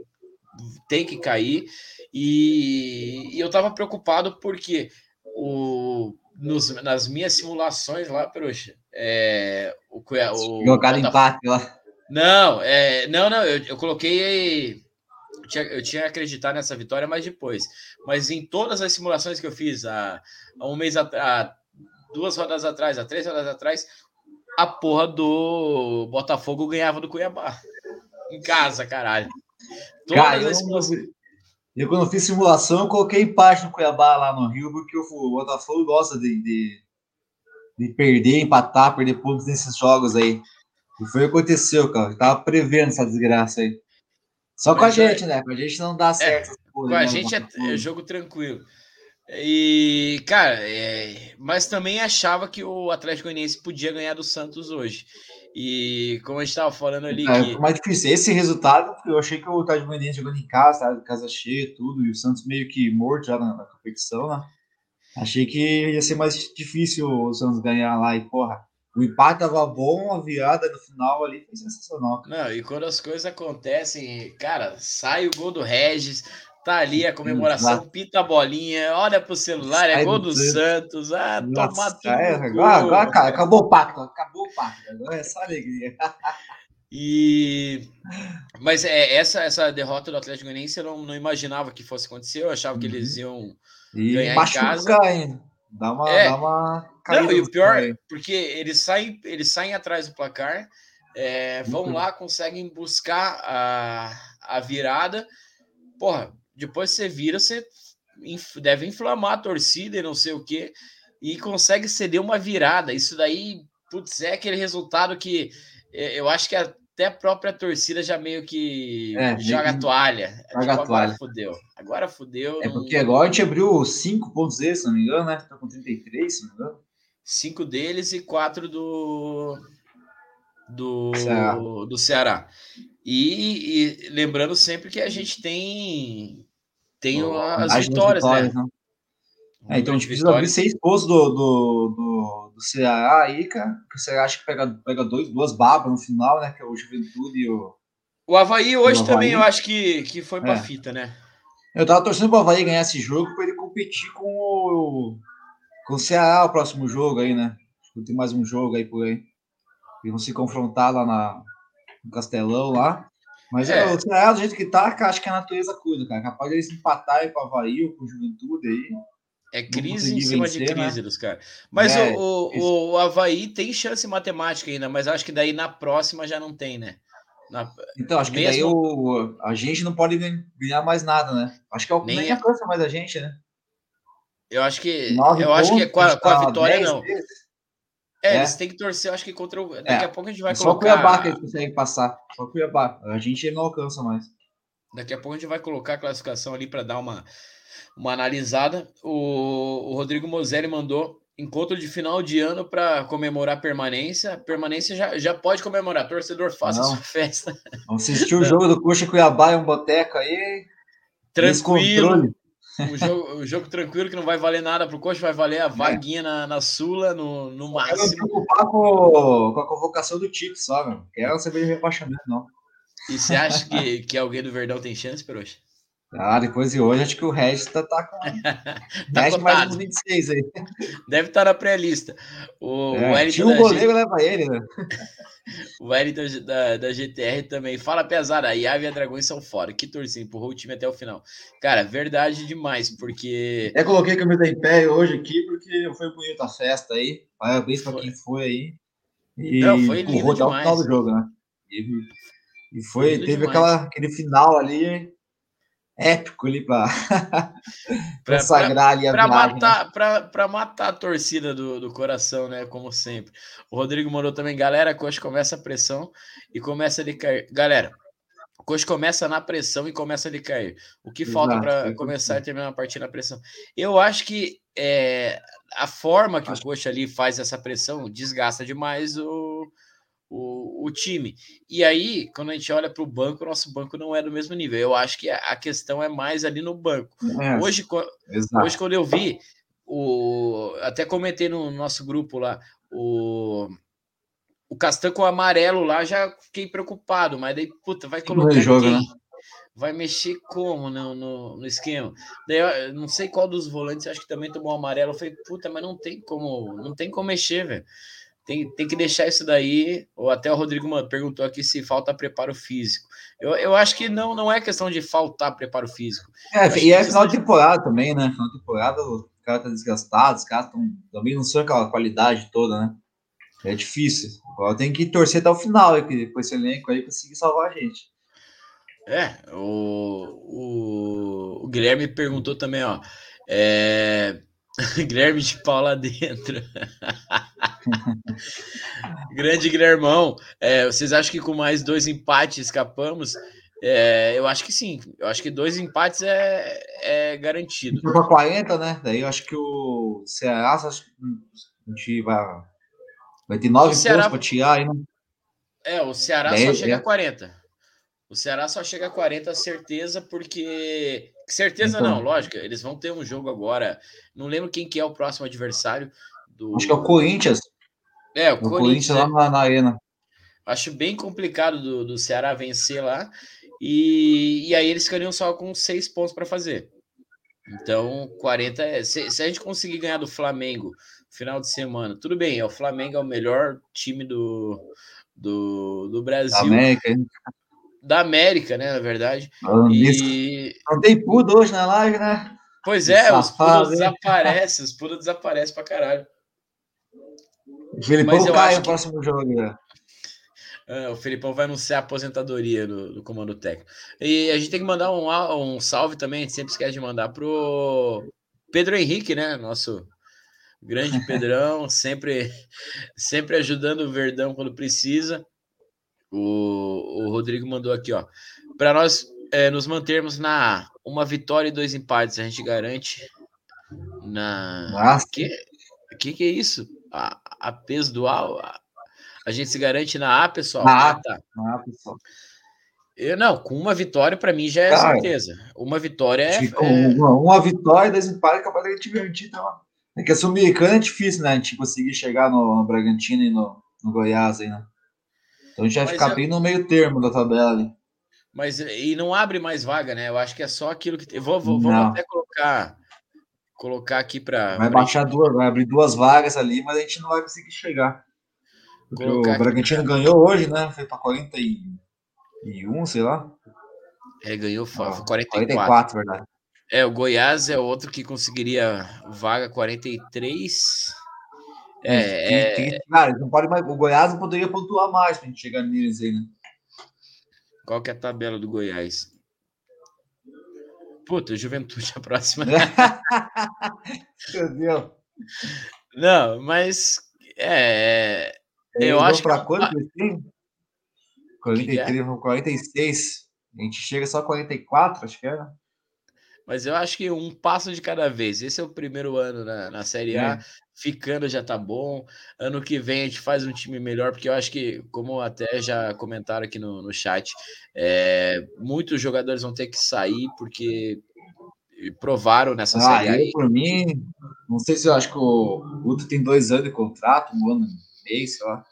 tem que cair. E, e eu estava preocupado porque o, nos, nas minhas simulações lá, Peruxa, é, o, o jogado empate lá. Não, é, não, não, eu, eu coloquei. tinha, eu tinha acreditado nessa vitória mais depois. Mas em todas as simulações que eu fiz há, há um mês atrás, duas rodas atrás, há três rodas atrás, a porra do Botafogo ganhava do Cuiabá. Em casa, caralho. Todas Cara, as simulações. Eu, quando fiz simulação, eu coloquei empate no Cuiabá lá no Rio, porque o Botafogo gosta de, de, de perder, empatar, perder pontos nesses jogos aí. E foi o que aconteceu, cara. Eu tava prevendo essa desgraça aí. Só com a gente, né? Com a gente não dá é, certo. É, com a gente é, é, jogo tranquilo. E, cara, é, mas também achava que o Atlético Goianiense podia ganhar do Santos hoje. E como a gente estava falando ali. É, que... mais difícil. Esse resultado, eu achei que o Atlético Goianiense jogando em casa, casa cheia, tudo, e o Santos meio que morto já na, na competição, né? Achei que ia ser mais difícil o Santos ganhar lá e, porra, o empate tava bom, a virada no final ali foi sensacional. Não, e quando as coisas acontecem, cara, sai o gol do Regis, tá ali a comemoração, Exato. pita a bolinha, olha pro celular, é gol do Santos, ah, toma tudo. É, agora, agora, cara, acabou o pacto, acabou o pacto, agora é só alegria. E mas é essa essa derrota do Atlético Goianiense eu não, não imaginava que fosse acontecer, eu achava que eles uhum. iam e ganhar em casa. Ainda. Dá uma, é. dá uma Não, e o pior, é porque eles saem, eles saem atrás do placar, é, vão uhum. lá, conseguem buscar a, a virada. Porra, depois você vira, você deve inflamar a torcida e não sei o que, e consegue ceder uma virada. Isso daí, putz, é aquele resultado que é, eu acho que a até a própria torcida já meio que é, joga a toalha. Joga tipo, a toalha. Agora fudeu. Agora fudeu. É porque agora a gente abriu cinco pontos deles, se não me engano, né? Tá com 33, se não me engano. Cinco deles e quatro do. Do Ceará. do Ceará. E, e lembrando sempre que a gente tem. Tem as vitórias, vitórias, né? É, então a gente precisa abrir seis pontos do, do, do, do Ceará aí, cara. Que o Ceará acha que pega, pega dois, duas babas no final, né? Que é o Juventude e o. O Havaí hoje o Havaí. também eu acho que, que foi pra é. fita, né? Eu tava torcendo pro Havaí ganhar esse jogo para ele competir com o, com o Ceará o próximo jogo aí, né? Acho que tem mais um jogo aí por aí. E vão se confrontar lá na, no Castelão lá. Mas é. o Ceará, do jeito que tá, acho que a natureza cuida, cara. Capaz deles empatarem com o Havaí ou com o Juventude aí. É crise em cima vencer, de crise né? dos caras. Mas é, o, o, o Havaí tem chance matemática ainda, mas acho que daí na próxima já não tem, né? Na, então, acho mesmo... que daí o, a gente não pode ganhar mais nada, né? Acho que é o que nem alcança mais a gente, né? Eu acho que. Nove eu pontos, acho que com a, com a vitória, não. É, é, eles têm que torcer, acho que contra o. Daqui é. a pouco a gente vai é colocar. Só Cuiabá que eles conseguem passar. Só Cuiabá. A gente não alcança mais. Daqui a pouco a gente vai colocar a classificação ali para dar uma uma analisada. O, o Rodrigo Moselli mandou encontro de final de ano para comemorar a permanência. Permanência já, já pode comemorar. Torcedor, faça sua festa. Vamos assistir o jogo do Coxa Cuiabá e um boteco aí. Tranquilo. O jogo, o jogo tranquilo que não vai valer nada para o Coxa, vai valer a é. vaguinha é. na, na Sula, no, no máximo. Eu não preocupar com, com a convocação do Tite só, meu. Quero saber de rebaixamento, não. E você acha que, que alguém do Verdão tem chance, Peroxa? Ah, depois de hoje, acho que o Regis tá, tá com. [LAUGHS] tá Regis mais uns 26 aí. Deve estar tá na pré-lista. O, é, o tinha um goleiro, G... leva ele, né? [LAUGHS] o Wellington da, da GTR também. Fala pesada, a Iave e a Dragões são fora. Que torcida, empurrou o time até o final. Cara, verdade demais, porque. Eu coloquei a camisa em pé hoje aqui, porque foi bonita a festa aí. Parabéns para quem foi aí. E Não, foi lindo demais. o final do jogo, né? E, e foi, foi teve aquela, aquele final ali épico ali para consagrar [LAUGHS] ali a pra viagem, matar, né? Para matar a torcida do, do coração, né? Como sempre. O Rodrigo mandou também, galera, Coxa começa a pressão e começa a decair. Galera, Coxa começa na pressão e começa a decair. O que falta para começar e terminar a partida na pressão? Eu acho que é, a forma que acho... o Coxa ali faz essa pressão desgasta demais o o, o time. E aí, quando a gente olha para o banco, o nosso banco não é do mesmo nível. Eu acho que a questão é mais ali no banco. É, hoje, hoje, quando eu vi, o, até comentei no nosso grupo lá, o, o Castan com o amarelo lá, já fiquei preocupado, mas daí, puta, vai colocar jogo, quem? Né? Vai mexer como no, no, no esquema? Daí, eu não sei qual dos volantes, acho que também tomou amarelo. Eu falei, puta, mas não tem como, não tem como mexer, velho tem, tem que deixar isso daí. Ou até o Rodrigo perguntou aqui se falta preparo físico. Eu, eu acho que não, não é questão de faltar preparo físico. É, e é final de temporada também, né? Final de temporada, o cara tá desgastado, os caras tão, também não são aquela qualidade toda, né? É difícil. Agora tem que torcer até o final aí, com esse elenco aí conseguir salvar a gente. É, o, o, o Guilherme perguntou também, ó. É, [LAUGHS] Guilherme de Paula dentro. [LAUGHS] Grande Guilhermão. É, vocês acham que com mais dois empates escapamos? É, eu acho que sim. Eu acho que dois empates é, é garantido. Para 40, né? Daí eu acho que o Ceará a gente vai, vai ter nove Ceará... pontos para tirar aí, né? É, o Ceará só chega é. a 40. O Ceará só chega a 40, certeza, porque. Certeza então, não, lógico. Eles vão ter um jogo agora. Não lembro quem que é o próximo adversário. Do... Acho que é o Corinthians. É, o, o Corinthians, Corinthians lá é. na, na, Arena. Acho bem complicado do, do Ceará vencer lá. E, e aí eles ficariam só com seis pontos para fazer. Então, 40 é. Se, se, a gente conseguir ganhar do Flamengo final de semana, tudo bem. É, o Flamengo é o melhor time do, do, do Brasil. América, da América, né? Na verdade. e... Não tem pudo hoje na live, né? Pois é, Safado, os pudos desaparecem, os pudos desaparecem pra caralho. O Felipão cai no próximo jogo, né? É, o Felipão vai anunciar a aposentadoria do, do, comando técnico. E a gente tem que mandar um, um salve também, a gente sempre esquece de mandar pro Pedro Henrique, né? Nosso grande [LAUGHS] Pedrão, sempre, sempre ajudando o Verdão quando precisa. O, o Rodrigo mandou aqui, ó. Para nós é, nos mantermos na uma vitória e dois empates, a gente garante na. Nossa. Que, que que é isso? A, a peso dual? A, a gente se garante na A, pessoal. Na ah, tá. Na A, pessoal. Eu, não, com uma vitória, para mim já é Cara, certeza. Uma vitória é. é... Uma, uma vitória e dois empates, capaz de te garantir. Tá? É que a Sul-Americana é difícil, né? A gente conseguir chegar no, no Bragantino e no, no Goiás aí, né? Então a gente vai Mas ficar eu... bem no meio termo da tabela ali. Mas e não abre mais vaga, né? Eu acho que é só aquilo que. Vou, vou vamos até colocar colocar aqui para. Vai baixar duas, vai abrir duas vagas ali, mas a gente não vai conseguir chegar. Porque o Bragantino ganhou hoje, né? Foi para 41, sei lá. É, ganhou, foi ah, 44. 44, verdade. É, o Goiás é outro que conseguiria vaga 43. É, tem, tem, é... Cara, não pode mais, o Goiás não poderia pontuar mais para a gente chegar neles aí, né? Qual que é a tabela do Goiás? Puta, Juventude a próxima. [LAUGHS] Meu Deus. Não, mas é, é eu acho para quanto assim? 43, é? 46. A gente chega só a 44, acho que era. Mas eu acho que um passo de cada vez. Esse é o primeiro ano na, na Série A. É. Ficando já tá bom. Ano que vem a gente faz um time melhor, porque eu acho que, como até já comentaram aqui no, no chat, é, muitos jogadores vão ter que sair, porque provaram nessa ah, Série A. Eu, por mim, não sei se eu acho que o Guto tem dois anos de contrato, um ano e meio, sei lá.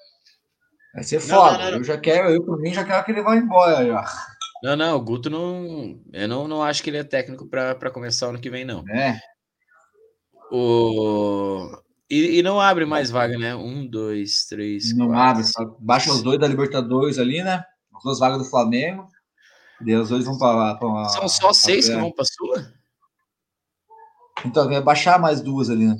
Vai ser foda. Não, não, não. Eu já quero, eu por mim já quero que ele vá embora já. Não, não, o Guto não. Eu não, não acho que ele é técnico para começar o ano que vem, não. É. O... E, e não abre mais vaga, né? Um, dois, três. Não quatro, abre, só baixa os dois da Libertadores ali, né? As duas vagas do Flamengo. E os dois vão para. São só seis que vão para sua? Então, vai baixar mais duas ali, né?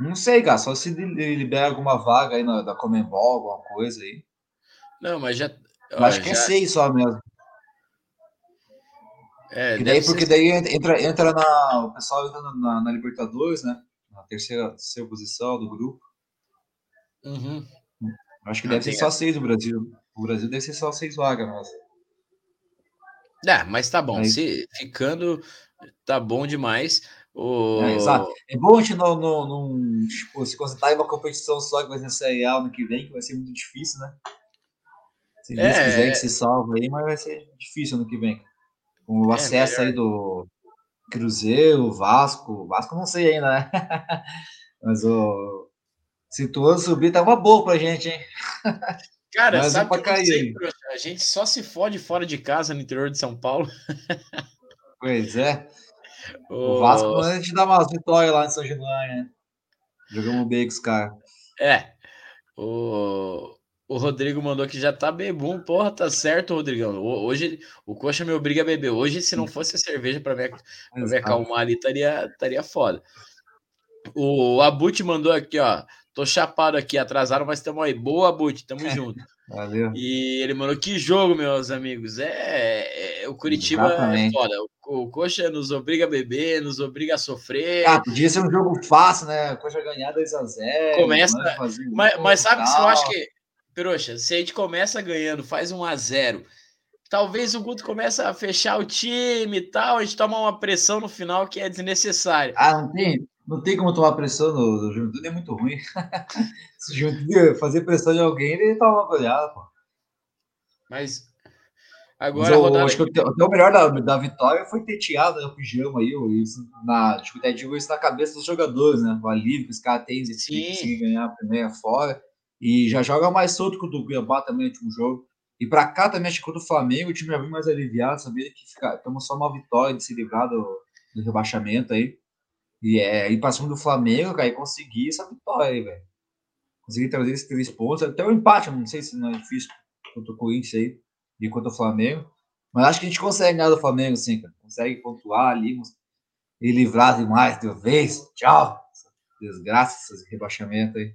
Não sei, cara, só se libera alguma vaga aí na, da Comembol, alguma coisa aí. Não, mas já, eu acho que é seis só mesmo. É, e daí, porque ser... daí entra, entra na. O pessoal entra na, na, Libertadores, né? Terceira, terceira posição do grupo. Uhum. Acho que deve ser só seis o Brasil. O Brasil deve ser só seis vagas, mas. É, mas tá bom. Aí... Se ficando, tá bom demais. O... É, exato. É bom a gente não, não, não tipo, se concentrar em uma competição só que vai ser Série A ano que vem, que vai ser muito difícil, né? Se Deus é, quiser que se salve aí, mas vai ser difícil ano que vem. Com o é, acesso melhor. aí do Cruzeiro, Vasco. Vasco não sei ainda, né? [LAUGHS] mas o. Se tu subir, tá uma boa pra gente, hein? [LAUGHS] Cara, mas sabe que cair, a gente só se fode fora de casa no interior de São Paulo. [LAUGHS] pois é. O, o Vasco a gente dá umas vitórias lá em São Januário, né? Jogamos bem com os caras. É, O, o Rodrigo mandou que já tá bebum. Porra, tá certo, Rodrigão. Hoje o Coxa me obriga a beber. Hoje, se não fosse a cerveja para me, me acalmar ali, estaria, estaria foda. O Abut mandou aqui, ó. Tô chapado aqui, atrasado, mas estamos aí. Boa, Abut, tamo [LAUGHS] junto. Valeu. E ele mandou que jogo, meus amigos. É, é o Curitiba é Exatamente. é foda. O, o, Coxa nos obriga a beber, nos obriga a sofrer. Ah, podia ser um jogo fácil, né? O Coxa ganhar 2x0. Começa. Mas, mas sabe que eu acho que. Peroxa, se a gente começa ganhando, faz 1 a 0 talvez o Guto comece a fechar o time e tal, a gente toma uma pressão no final que é desnecessária. Ah, não tem, não tem como tomar pressão no, no Juventude, é muito ruim. [LAUGHS] Se o Juventude fazer pressão de alguém, ele toma uma goleada, pô. Mas agora Mas eu, acho que o, o melhor da, da vitória foi ter tirado né, o pijama aí, isso na, tipo, digo isso na cabeça dos jogadores, né? O alívio que os caras têm de conseguir ganhar a primeira fora. E já joga mais solto que o do Cuiabá também no último jogo. E para cá também, acho que o do Flamengo, o time já vem mais aliviado, sabia que estamos só uma vitória de se livrar do, do rebaixamento aí. E é ir para cima do Flamengo, cara, e conseguir essa vitória aí, velho. Conseguir trazer esses três pontos. Até o um empate, não sei se não é difícil contra o Corinthians aí e contra o Flamengo. Mas acho que a gente consegue ganhar do Flamengo, sim, cara. Consegue pontuar ali e livrar demais de uma vez. Tchau. Desgraça, rebaixamento aí.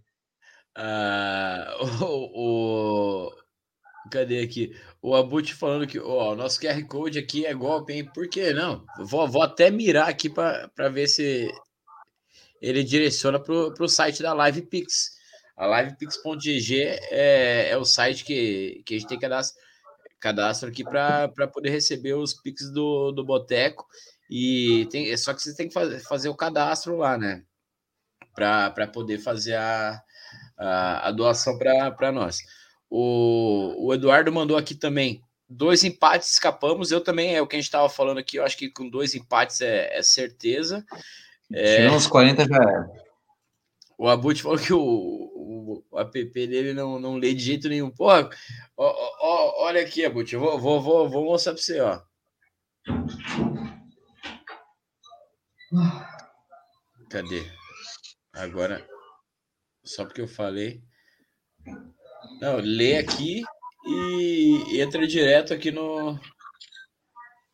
Uh, [LAUGHS] o, o, Cadê aqui? O Abut falando que o nosso QR Code aqui é golpe, hein? Por que não? Vou, vou até mirar aqui para ver se ele direciona para o site da LivePix. A livepix.gg é, é o site que, que a gente tem cadastro, cadastro aqui para poder receber os Pix do, do Boteco. E tem, só que você tem que fazer, fazer o cadastro lá, né? Para poder fazer a, a, a doação para nós. O, o Eduardo mandou aqui também. Dois empates escapamos. Eu também, é o que a gente estava falando aqui. Eu acho que com dois empates é, é certeza. É... uns 40 já era. O Abut falou que o, o, o, app dele não, não lê de jeito nenhum. Porra, ó, ó, olha aqui, Abut. Eu vou, vou, vou, vou mostrar para você, ó. Cadê? Agora, só porque eu falei. Não, lê aqui e entra direto aqui no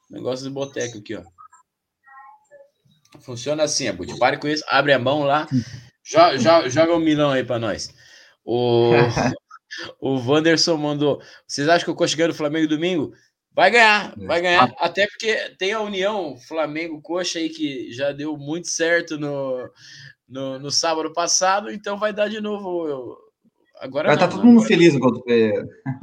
negócio do boteco aqui, ó. Funciona assim, Abud. Pare com isso, abre a mão lá, joga, joga, joga um milão aí para nós. O, [LAUGHS] o Wanderson mandou. Vocês acham que o Coxa ganha do Flamengo domingo? Vai ganhar, vai ganhar. Até porque tem a União Flamengo-Coxa aí que já deu muito certo no, no, no sábado passado, então vai dar de novo Agora Vai estar tá todo mundo feliz enquanto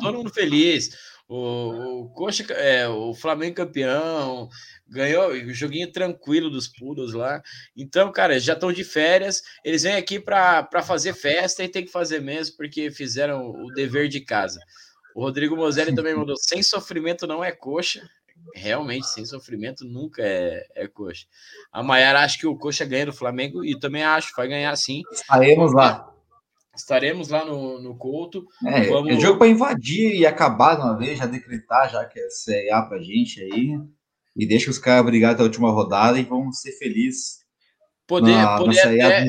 Todo mundo feliz. O, o Coxa, é, o Flamengo campeão, ganhou o joguinho tranquilo dos pulos lá. Então, cara, já estão de férias. Eles vêm aqui para fazer festa e tem que fazer mesmo, porque fizeram o dever de casa. O Rodrigo Moselli também [LAUGHS] mandou: sem sofrimento não é coxa. Realmente, sem sofrimento nunca é, é coxa. A Maiara acha que o coxa ganha do Flamengo e também acho, vai ganhar sim. Saímos lá. Estaremos lá no, no Couto. É, Vamos... é jogo para invadir e acabar de uma vez, já decretar, já que é CA pra gente aí. E deixa os caras brigar até a última rodada e vamos ser felizes. Poder, na, poder, na até,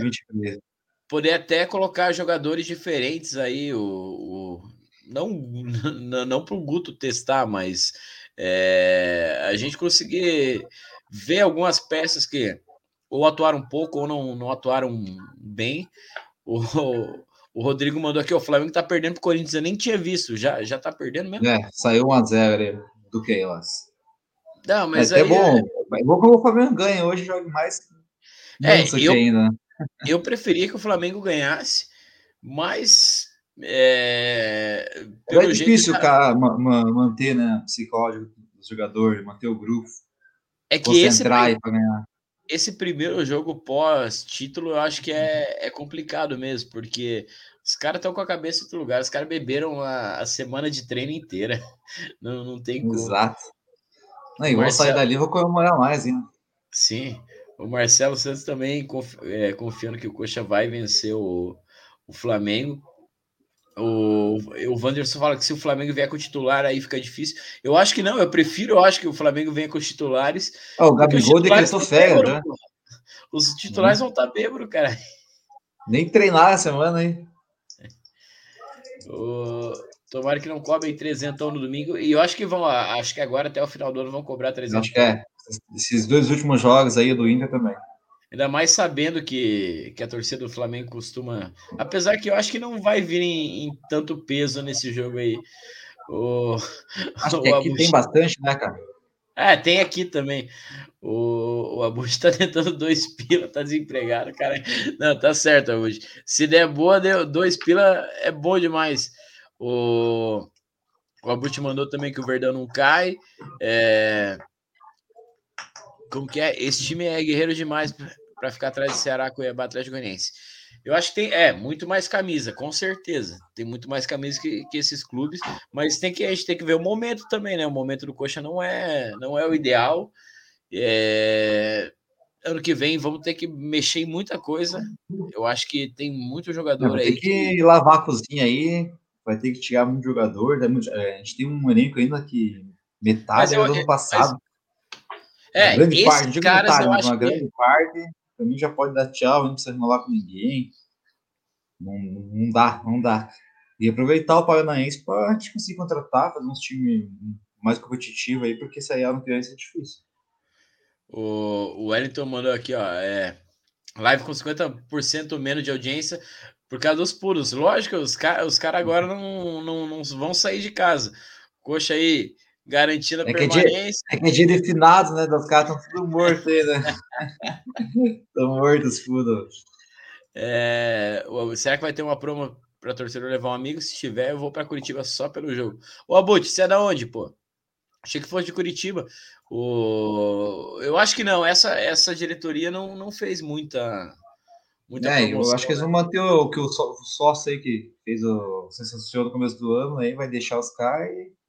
poder até colocar jogadores diferentes aí, o, o não, [LAUGHS] não, não para o Guto testar, mas é, a gente conseguir ver algumas peças que ou atuaram um pouco ou não, não atuaram bem. O, o Rodrigo mandou aqui, o Flamengo tá perdendo pro Corinthians, eu nem tinha visto, já, já tá perdendo mesmo? É, saiu 1x0 do Keilas. Não, mas é, é bom, é... bom que o Flamengo ganhe hoje, jogue mais. É, eu, ainda. [LAUGHS] eu preferia que o Flamengo ganhasse, mas é, é difícil, jeito, cara, ma ma manter, né, psicológico dos jogadores, manter o grupo. É que esse, esse primeiro jogo pós-título eu acho que é, é complicado mesmo, porque os caras estão com a cabeça em outro lugar, os caras beberam a, a, semana de treino inteira. [LAUGHS] Não, não tem como. Exato. Não, e Marcelo... sair dali vou comemorar mais, hein? Sim. O Marcelo Santos também é, confiando que o Coxa vai vencer o, o Flamengo. O, o Wanderson fala que se o Flamengo vier com o titular, aí fica difícil. Eu acho que não, eu prefiro, eu acho que o Flamengo venha com os titulares. Oh, o Gabigol decretou férias, né? Os titulares hum. vão estar tá bêbado, cara. Nem treinar a semana, hein? O... Tomara que não cobrem 300 no domingo. E eu acho que vão, acho que agora até o final do ano vão cobrar 300. Acho que é. Esses dois últimos jogos aí do Inter também. Ainda mais sabendo que, que a torcida do Flamengo costuma. Apesar que eu acho que não vai vir em, em tanto peso nesse jogo aí. O, [LAUGHS] acho o que aqui tem bastante, né, cara? É, tem aqui também. O, o Abuji [LAUGHS] tá tentando dois pila, tá desempregado, cara. Não, tá certo, Abuji. Se der boa, deu dois pila é bom demais. O, o Abuji mandou também que o Verdão não cai. É, como que é? Esse time é guerreiro demais para ficar atrás do Ceará, Cuiabá, Atlético Goianiense. Eu acho que tem, é, muito mais camisa, com certeza. Tem muito mais camisa que, que, esses clubes, mas tem que a gente tem que ver o momento também, né? O momento do Coxa não é, não é o ideal. É, ano que vem vamos ter que mexer em muita coisa. Eu acho que tem muito jogador é, aí. Tem que, que lavar a cozinha aí, vai ter que tirar muito jogador. Né? É, a gente tem um elenco ainda que metade do ano passado. Mas, é, grande parte, caras metade, eu acho uma que... grande parte para mim já pode dar tchau, não precisa enrolar com ninguém. Não, não dá, não dá. E aproveitar o Paranaense para a gente conseguir contratar, fazer uns times mais competitivos aí, porque sair ano que vem é difícil. O, o Wellington mandou aqui, ó, é, live com 50% menos de audiência por causa dos puros. Lógico, os caras os cara agora não, não, não vão sair de casa. Coxa aí, garantindo a é permanência. É, dia, é que é dia de finados, né? Os caras estão tudo mortos aí, né? [LAUGHS] Estão mortos, tudo. É, será que vai ter uma promo para torcedor levar um amigo? Se tiver, eu vou para Curitiba só pelo jogo. Ô, Abut, você é da onde, pô? Achei que fosse de Curitiba. O... Eu acho que não. Essa, essa diretoria não, não fez muita. muita é, promoção, eu acho que eles vão manter o que o, sócio aí que fez o sensacional no começo do ano aí, vai deixar os caras e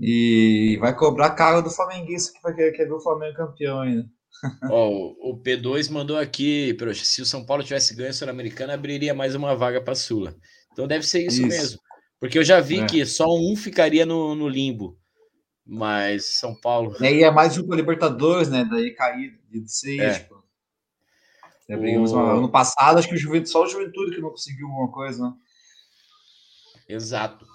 e vai cobrar caro do flamenguista que vai querer, querer ver o Flamengo campeão ainda. [LAUGHS] oh, o P2 mandou aqui, se o São Paulo tivesse ganho a Sul-Americana, abriria mais uma vaga para a Sula. Então deve ser isso, isso, mesmo. Porque eu já vi é. que só um ficaria no, no limbo. Mas São Paulo. E aí é mais um para Libertadores, né? Daí cair de ser, é. tipo. É, o... Ano passado, acho que o Juventude, só o Juventude que não conseguiu alguma coisa, né? Exato.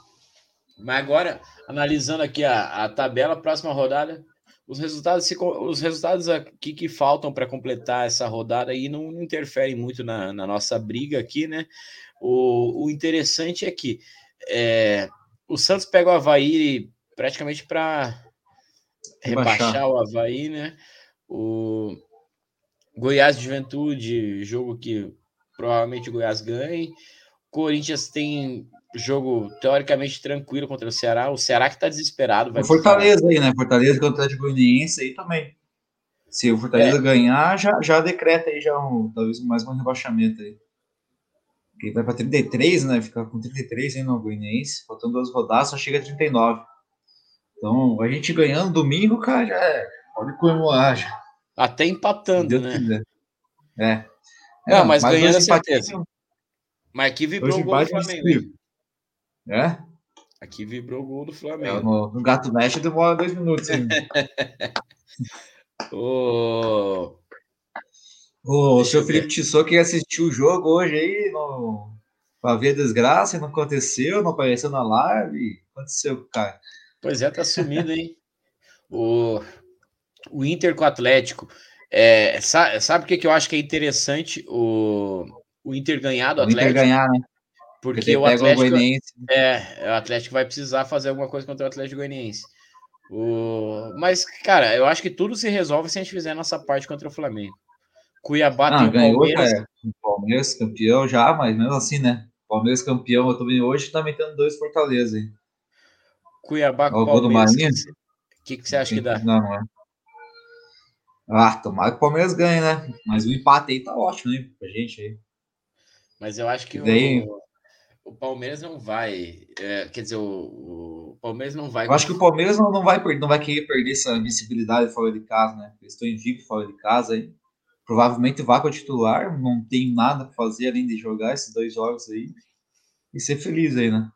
Mas agora, analisando aqui a, a tabela, próxima rodada, os resultados, os resultados aqui que faltam para completar essa rodada aí não, não interferem muito na, na, nossa briga aqui, né? O, o interessante é que é, o Santos pega o Havaí praticamente para rebaixar o Havaí, né? O Goiás de Juventude, jogo que provavelmente o Goiás ganhe. Corinthians tem jogo teoricamente tranquilo contra o Ceará. O Ceará que tá desesperado. Vai o Fortaleza aí, né? Fortaleza contra o Atlético Goianiense aí também. Se o Fortaleza é. ganhar, já, já decreta aí já um, talvez mais um rebaixamento aí. Porque vai para 33, né? Fica com 33 aí no Goianiense. Faltando duas rodadas, só chega a 39. Então, a gente ganhando domingo, cara, já é. Pode comemorar já. Até empatando, né? É. é. Não, mas, mas ganhando é certeza. Mas aqui vibrou o gol do Flamengo. É? Aqui vibrou o gol do Flamengo. É, no, no, Gato Mesh demora dois minutos ainda. [LAUGHS] o... o seu Felipe Tissot que assistiu o jogo hoje aí no... pra ver a desgraça, não aconteceu, não apareceu na live. Aconteceu, cara. Pois é, tá sumido, hein? o... o Inter com o Atlético. É, sabe, o que, que eu acho que é interessante? O, o Inter ganhar do Atlético. O Inter ganhar, né? Porque o Atlético, o é, o Atlético vai precisar fazer alguma coisa contra o Atlético Goianiense. O... Mas, cara, eu acho que tudo se resolve se a gente fizer nossa parte contra o Flamengo. Cuiabá ah, tem o ganhou, Palmeiras. Cara. Palmeiras campeão já, mas mesmo assim, né? Palmeiras campeão, eu também hoje tá metendo dois Fortaleza, hein? Cuiabá com o Palmeiras. O que, que você acha que dá? Não, não é. Ah, tomara que o Palmeiras ganhe, né? Mas o empate aí tá ótimo, né? Pra gente aí. Mas eu acho que daí... o, o Palmeiras não vai. É, quer dizer, o, o, Palmeiras não vai. Eu acho que o Palmeiras não, não, vai, não vai querer perder essa visibilidade fora de casa, né? Eles estão invicto fora de casa aí. Provavelmente vá com o titular, não tem nada para fazer além de jogar esses dois jogos aí e ser feliz aí, né?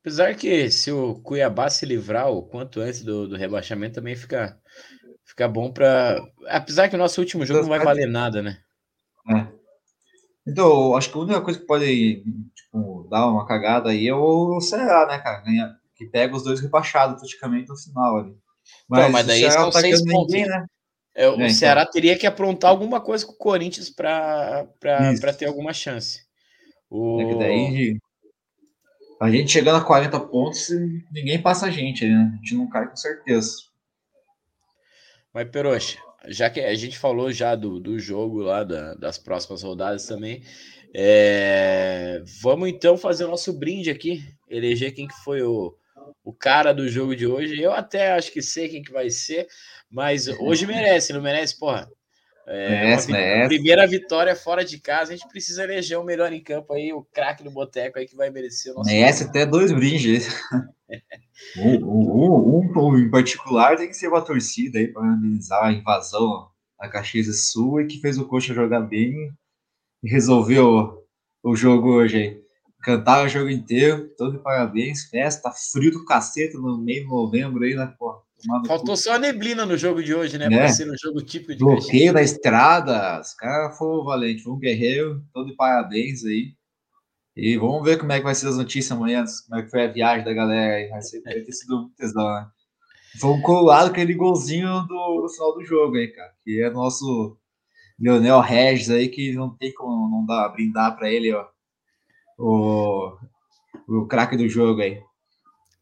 Apesar que se o Cuiabá se livrar o quanto antes do, do rebaixamento também fica, fica bom para. Apesar que o nosso último jogo não vai valer nada, né? É. Então, acho que a única coisa que pode tipo, dar uma cagada aí é o Ceará, né, cara? Ganha, que pega os dois rebaixados praticamente no final ali. Mas, então, mas daí são tá seis pontos. Ninguém, né? É, o é, então. Ceará então. teria que aprontar alguma coisa com o Corinthians para ter alguma chance. O... É daí, a gente chegando a 40 pontos, ninguém passa a gente, né? A gente não cai com certeza. Mas, Peroxa, já que a gente falou já do, do jogo lá, da, das próximas rodadas também, é, vamos então fazer o nosso brinde aqui, eleger quem que foi o, o cara do jogo de hoje. Eu até acho que sei quem que vai ser, mas hoje merece, não merece, porra? É, merece, merece. Primeira vitória fora de casa, a gente precisa eleger o melhor em campo aí, o craque do Boteco aí que vai merecer o nosso. Merece até dois brindes. [LAUGHS] um, um, um, um, em particular tem que ser uma torcida aí para analisar a invasão da Caxias do Sul e que fez o Coxa jogar bem e resolveu o jogo hoje aí. Cantar o jogo inteiro, todo de parabéns, festa, frio do cacete no meio de novembro aí, né, porra. Faltou só a neblina no jogo de hoje, né? É. Para ser um jogo típico de Bloqueio na estrada, os caras foram valentes, foi um guerreiro, todo de parabéns aí. E vamos ver como é que vai ser as notícias amanhã, como é que foi a viagem da galera aí. Vai, ser, ter sido tesão, né? Um colado aquele golzinho do, do final do jogo aí, cara. Que é nosso Leonel Regis aí, que não tem como não dar, brindar para ele, ó. O, o craque do jogo aí.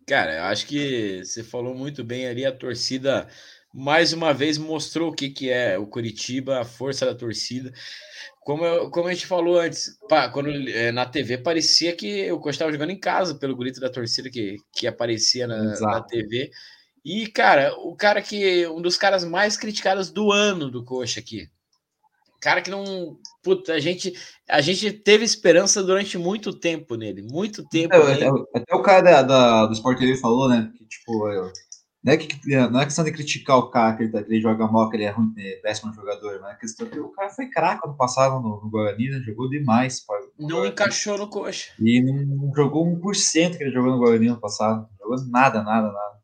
Cara, eu acho que você falou muito bem ali, a torcida mais uma vez mostrou o que, que é o Curitiba, a força da torcida. Como, eu, como a gente falou antes, pá, quando é, na TV parecia que o Costa estava jogando em casa pelo grito da torcida que, que aparecia na, na, TV. E, cara, o cara que. Um dos caras mais criticados do ano do Coxa aqui. Cara que não. Puta, a gente, a gente teve esperança durante muito tempo nele. Muito tempo. É, até, até, o cara da, da, do Sport TV falou, né? Que, tipo, eu, não, é que, não é questão de criticar o cara que ele, tá, que ele joga mal, que ele é ruim, é péssimo jogador, mas é questão que o cara foi craque ano passado no, no Guarani, né? Jogou demais. não Guarani. encaixou no coxa. E não jogou 1% que ele jogou no Guarani ano passado. Não jogou nada, nada, nada.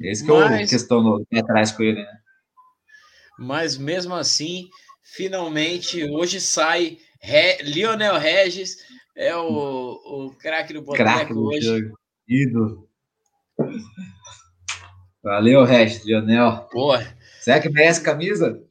Esse que mas, é a questão do atrás com ele, né? Mas mesmo assim finalmente hoje sai Re, Lionel Regis, é o, o craque do Boteco hoje. Ídolo. Valeu, Regis, Lionel. Porra. Será que merece camisa?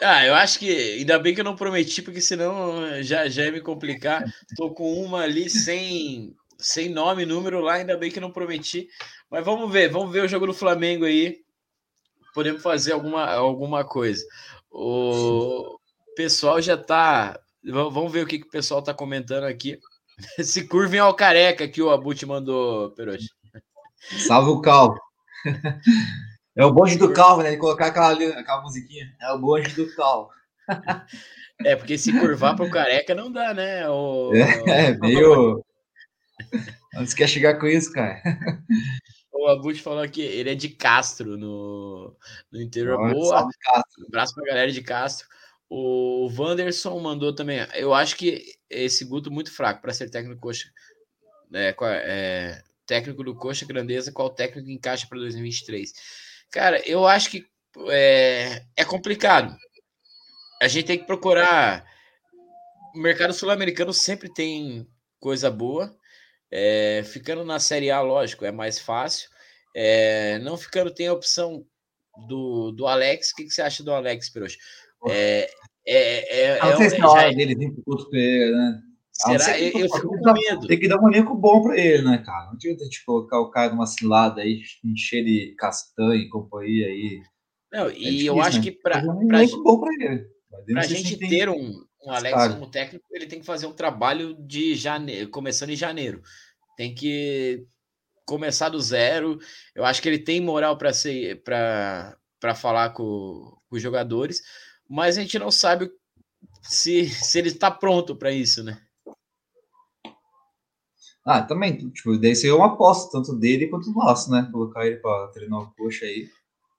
Ah, eu acho que ainda bem que eu não prometi, porque senão já, já ia me complicar. Tô com uma ali sem, sem nome, número lá, ainda bem que não prometi. Mas vamos ver, vamos ver o jogo do Flamengo aí. Podemos fazer alguma, alguma coisa. O pessoal já tá. Vamos ver o que, que o pessoal tá comentando aqui. [LAUGHS] Se curvem ao careca que o Abut mandou, Perotti. Salve o Calvo. É o bonde do Calvo, né? De colocar aquela, aquela musiquinha. É o bonde do Calvo. É, porque se curvar pro careca não dá, né? O... É, meio. Onde quer chegar com isso, cara? O Abut falou que ele é de Castro no, no interior. Nossa, Boa. Castro. Um abraço pra galera de Castro. O Wanderson mandou também. Eu acho que esse Guto muito fraco para ser técnico coxa. É, é, técnico do Coxa Grandeza, qual técnico encaixa para 2023? Cara, eu acho que é, é complicado. A gente tem que procurar. O mercado sul-americano sempre tem coisa boa. É, ficando na Série A, lógico, é mais fácil. É, não ficando, tem a opção do, do Alex. O que, que você acha do Alex, Pirocho? É, é, é, não sei se é a hora Será? Eu, eu fico com medo. Tem que dar um elenco bom para ele, né, cara? Não adianta a gente colocar o cara numa cilada aí, encher de castanha e companhia aí. Não, é e difícil, eu acho né? que para um elenco bom para ele. Para a gente ter um, um Alex como técnico, ele tem que fazer um trabalho de janeiro, começando em janeiro. Tem que começar do zero. Eu acho que ele tem moral para ser para falar com, com, os jogadores, mas a gente não sabe se, se ele está pronto para isso, né? Ah, também, tipo, daí seria uma aposta, tanto dele quanto nosso, né? Colocar ele para treinar o coxa aí.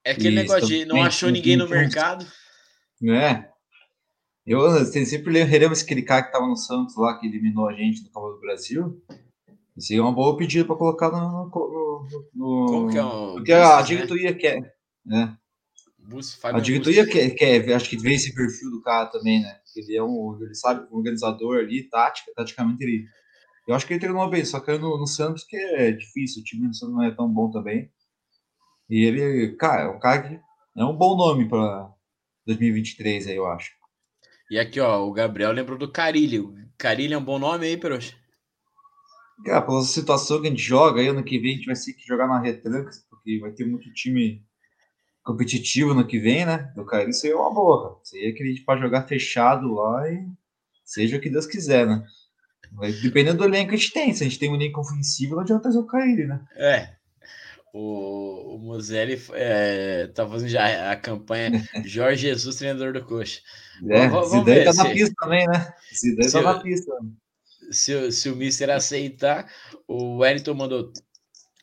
É aquele negócio de não achou ninguém no mercado. É, eu sempre lembro aquele cara que tava no Santos lá, que eliminou a gente no Copa do Brasil. Isso é uma boa pedida para colocar no, no, no, Como que é o Porque a né? diretoria quer, né? a diretoria quer, quer, acho que vê esse perfil do cara também, né? Ele é um, ele sabe, um organizador ali, tática, taticamente ele. Eu acho que ele treinou bem, só que no, no Santos que é difícil, o time do Santos não é tão bom também. E ele, cara, é um cara que é um bom nome para 2023 aí, eu acho. E aqui, ó, o Gabriel lembrou do Carilho. Carilho é um bom nome aí, Peroxa? Cara, pela situação que a gente joga aí, ano que vem a gente vai ter que jogar na retranca, porque vai ter muito time competitivo no que vem, né? Do Carilho seria uma boa. Seria que a gente pode jogar fechado lá e seja o que Deus quiser, né? Dependendo do elenco que a gente tem. Se a gente tem um elenco ofensivo, não adianta o Carilho, né? É, o, o Moselli é, tá fazendo já a campanha Jorge Jesus, treinador do Coxa. É, vamos, vamos ver, tá se, na pista também, né? Zidane tá na pista. Se, se o Mister aceitar, o Wellington mandou.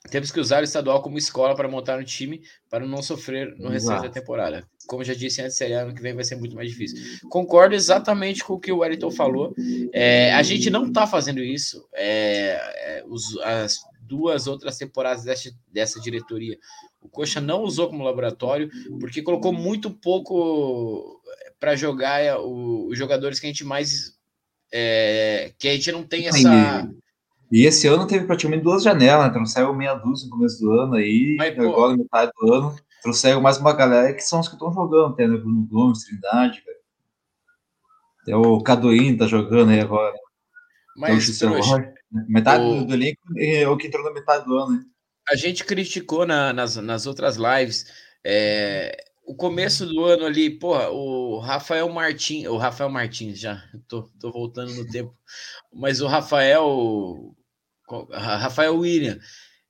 Temos que usar o estadual como escola para montar um time para não sofrer no restante da temporada. Como já disse antes, ano que vem vai ser muito mais difícil. Concordo exatamente com o que o Wellington falou. É, a gente não está fazendo isso. É, é, os, as duas outras temporadas dessa, dessa diretoria. O Coxa não usou como laboratório, porque colocou muito pouco eh, para jogar eh, os jogadores que a gente mais. É, que a gente não tem essa. E, esse ano teve praticamente duas janelas, né? trouxeram meia dúzia no começo do ano aí, Mas, agora pô, metade do ano, trouxeram mais uma galera que são os que estão jogando, tem o Bruno Gomes, Trindade. Tem o Cadoim tá jogando aí agora. Mas, então, Metade o... do elenco é o que entrou na metade do ano. Né? A gente criticou na, nas, nas outras lives é, o começo do ano ali, porra, o Rafael Martins, o Rafael Martins já, tô, tô voltando no tempo, mas o Rafael, Rafael William,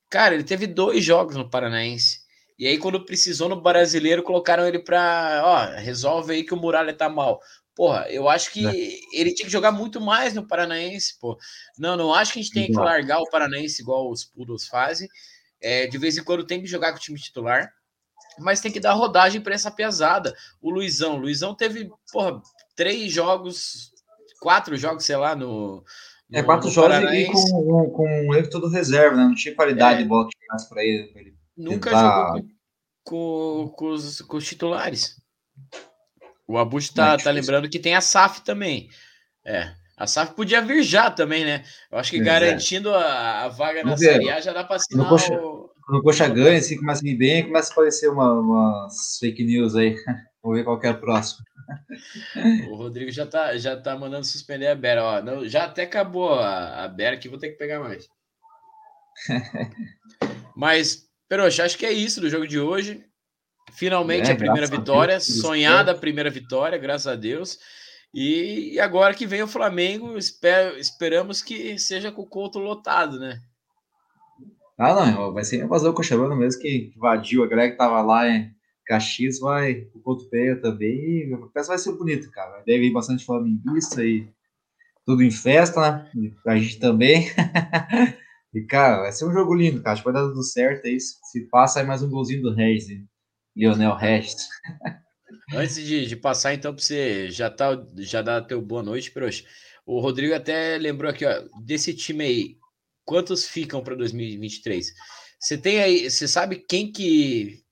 cara, ele teve dois jogos no Paranaense. E aí, quando precisou no brasileiro, colocaram ele para, ó, resolve aí que o Muralha tá mal. Porra, eu acho que é. ele tinha que jogar muito mais no Paranaense, pô. Não, não acho que a gente tem que largar o Paranaense igual os Pudos fazem. É, de vez em quando tem que jogar com o time titular, mas tem que dar rodagem para essa pesada. O Luizão, o Luizão teve, porra, três jogos, quatro jogos, sei lá, no. no é, quatro jogos e com, com um erro todo reserva, né? Não tinha qualidade é, de bola que chegasse para ele, ele. Nunca tentar... jogou com, com, com, os, com os titulares. O Abush tá, é tá lembrando que tem a SAF também. É. A SAF podia vir já também, né? Eu acho que pois é. garantindo é. a, a, vaga na. Série A já dá para assinar Coxa, o... No Coxa ganha, assim, começa a ir bem, começa a aparecer uma, umas fake news aí. [LAUGHS] Vamos ver qual é o próximo. O Rodrigo já tá, já tá mandando suspender a Bera. Ó, não, já até acabou a, a Bera aqui, vou ter que pegar mais. [LAUGHS] Mas, Peroxa, acho que é isso do jogo de hoje. Finalmente é, a primeira vitória, a sonhada a primeira vitória, graças a Deus. E agora que vem o Flamengo, espero, esperamos que seja com o Couto lotado, né? Ah, não, vai ser fazer o Cochabamba mesmo que invadiu a galera que tava lá em Caxias, vai, o Couto pega também, a festa vai ser bonito, cara. Deve vir bastante flamenguista e tudo em festa, né? A gente também. [LAUGHS] e, cara, vai ser um jogo lindo, cara. Acho que vai dar tudo certo aí. Se passa aí mais um golzinho do Reis. Hein? Lionel Regis. [LAUGHS] Antes de, de, passar, então, para você já, tá, já dar teu boa noite, Proxa. O Rodrigo até lembrou aqui, ó, desse time aí, quantos ficam para 2023? Você tem aí, você sabe quem que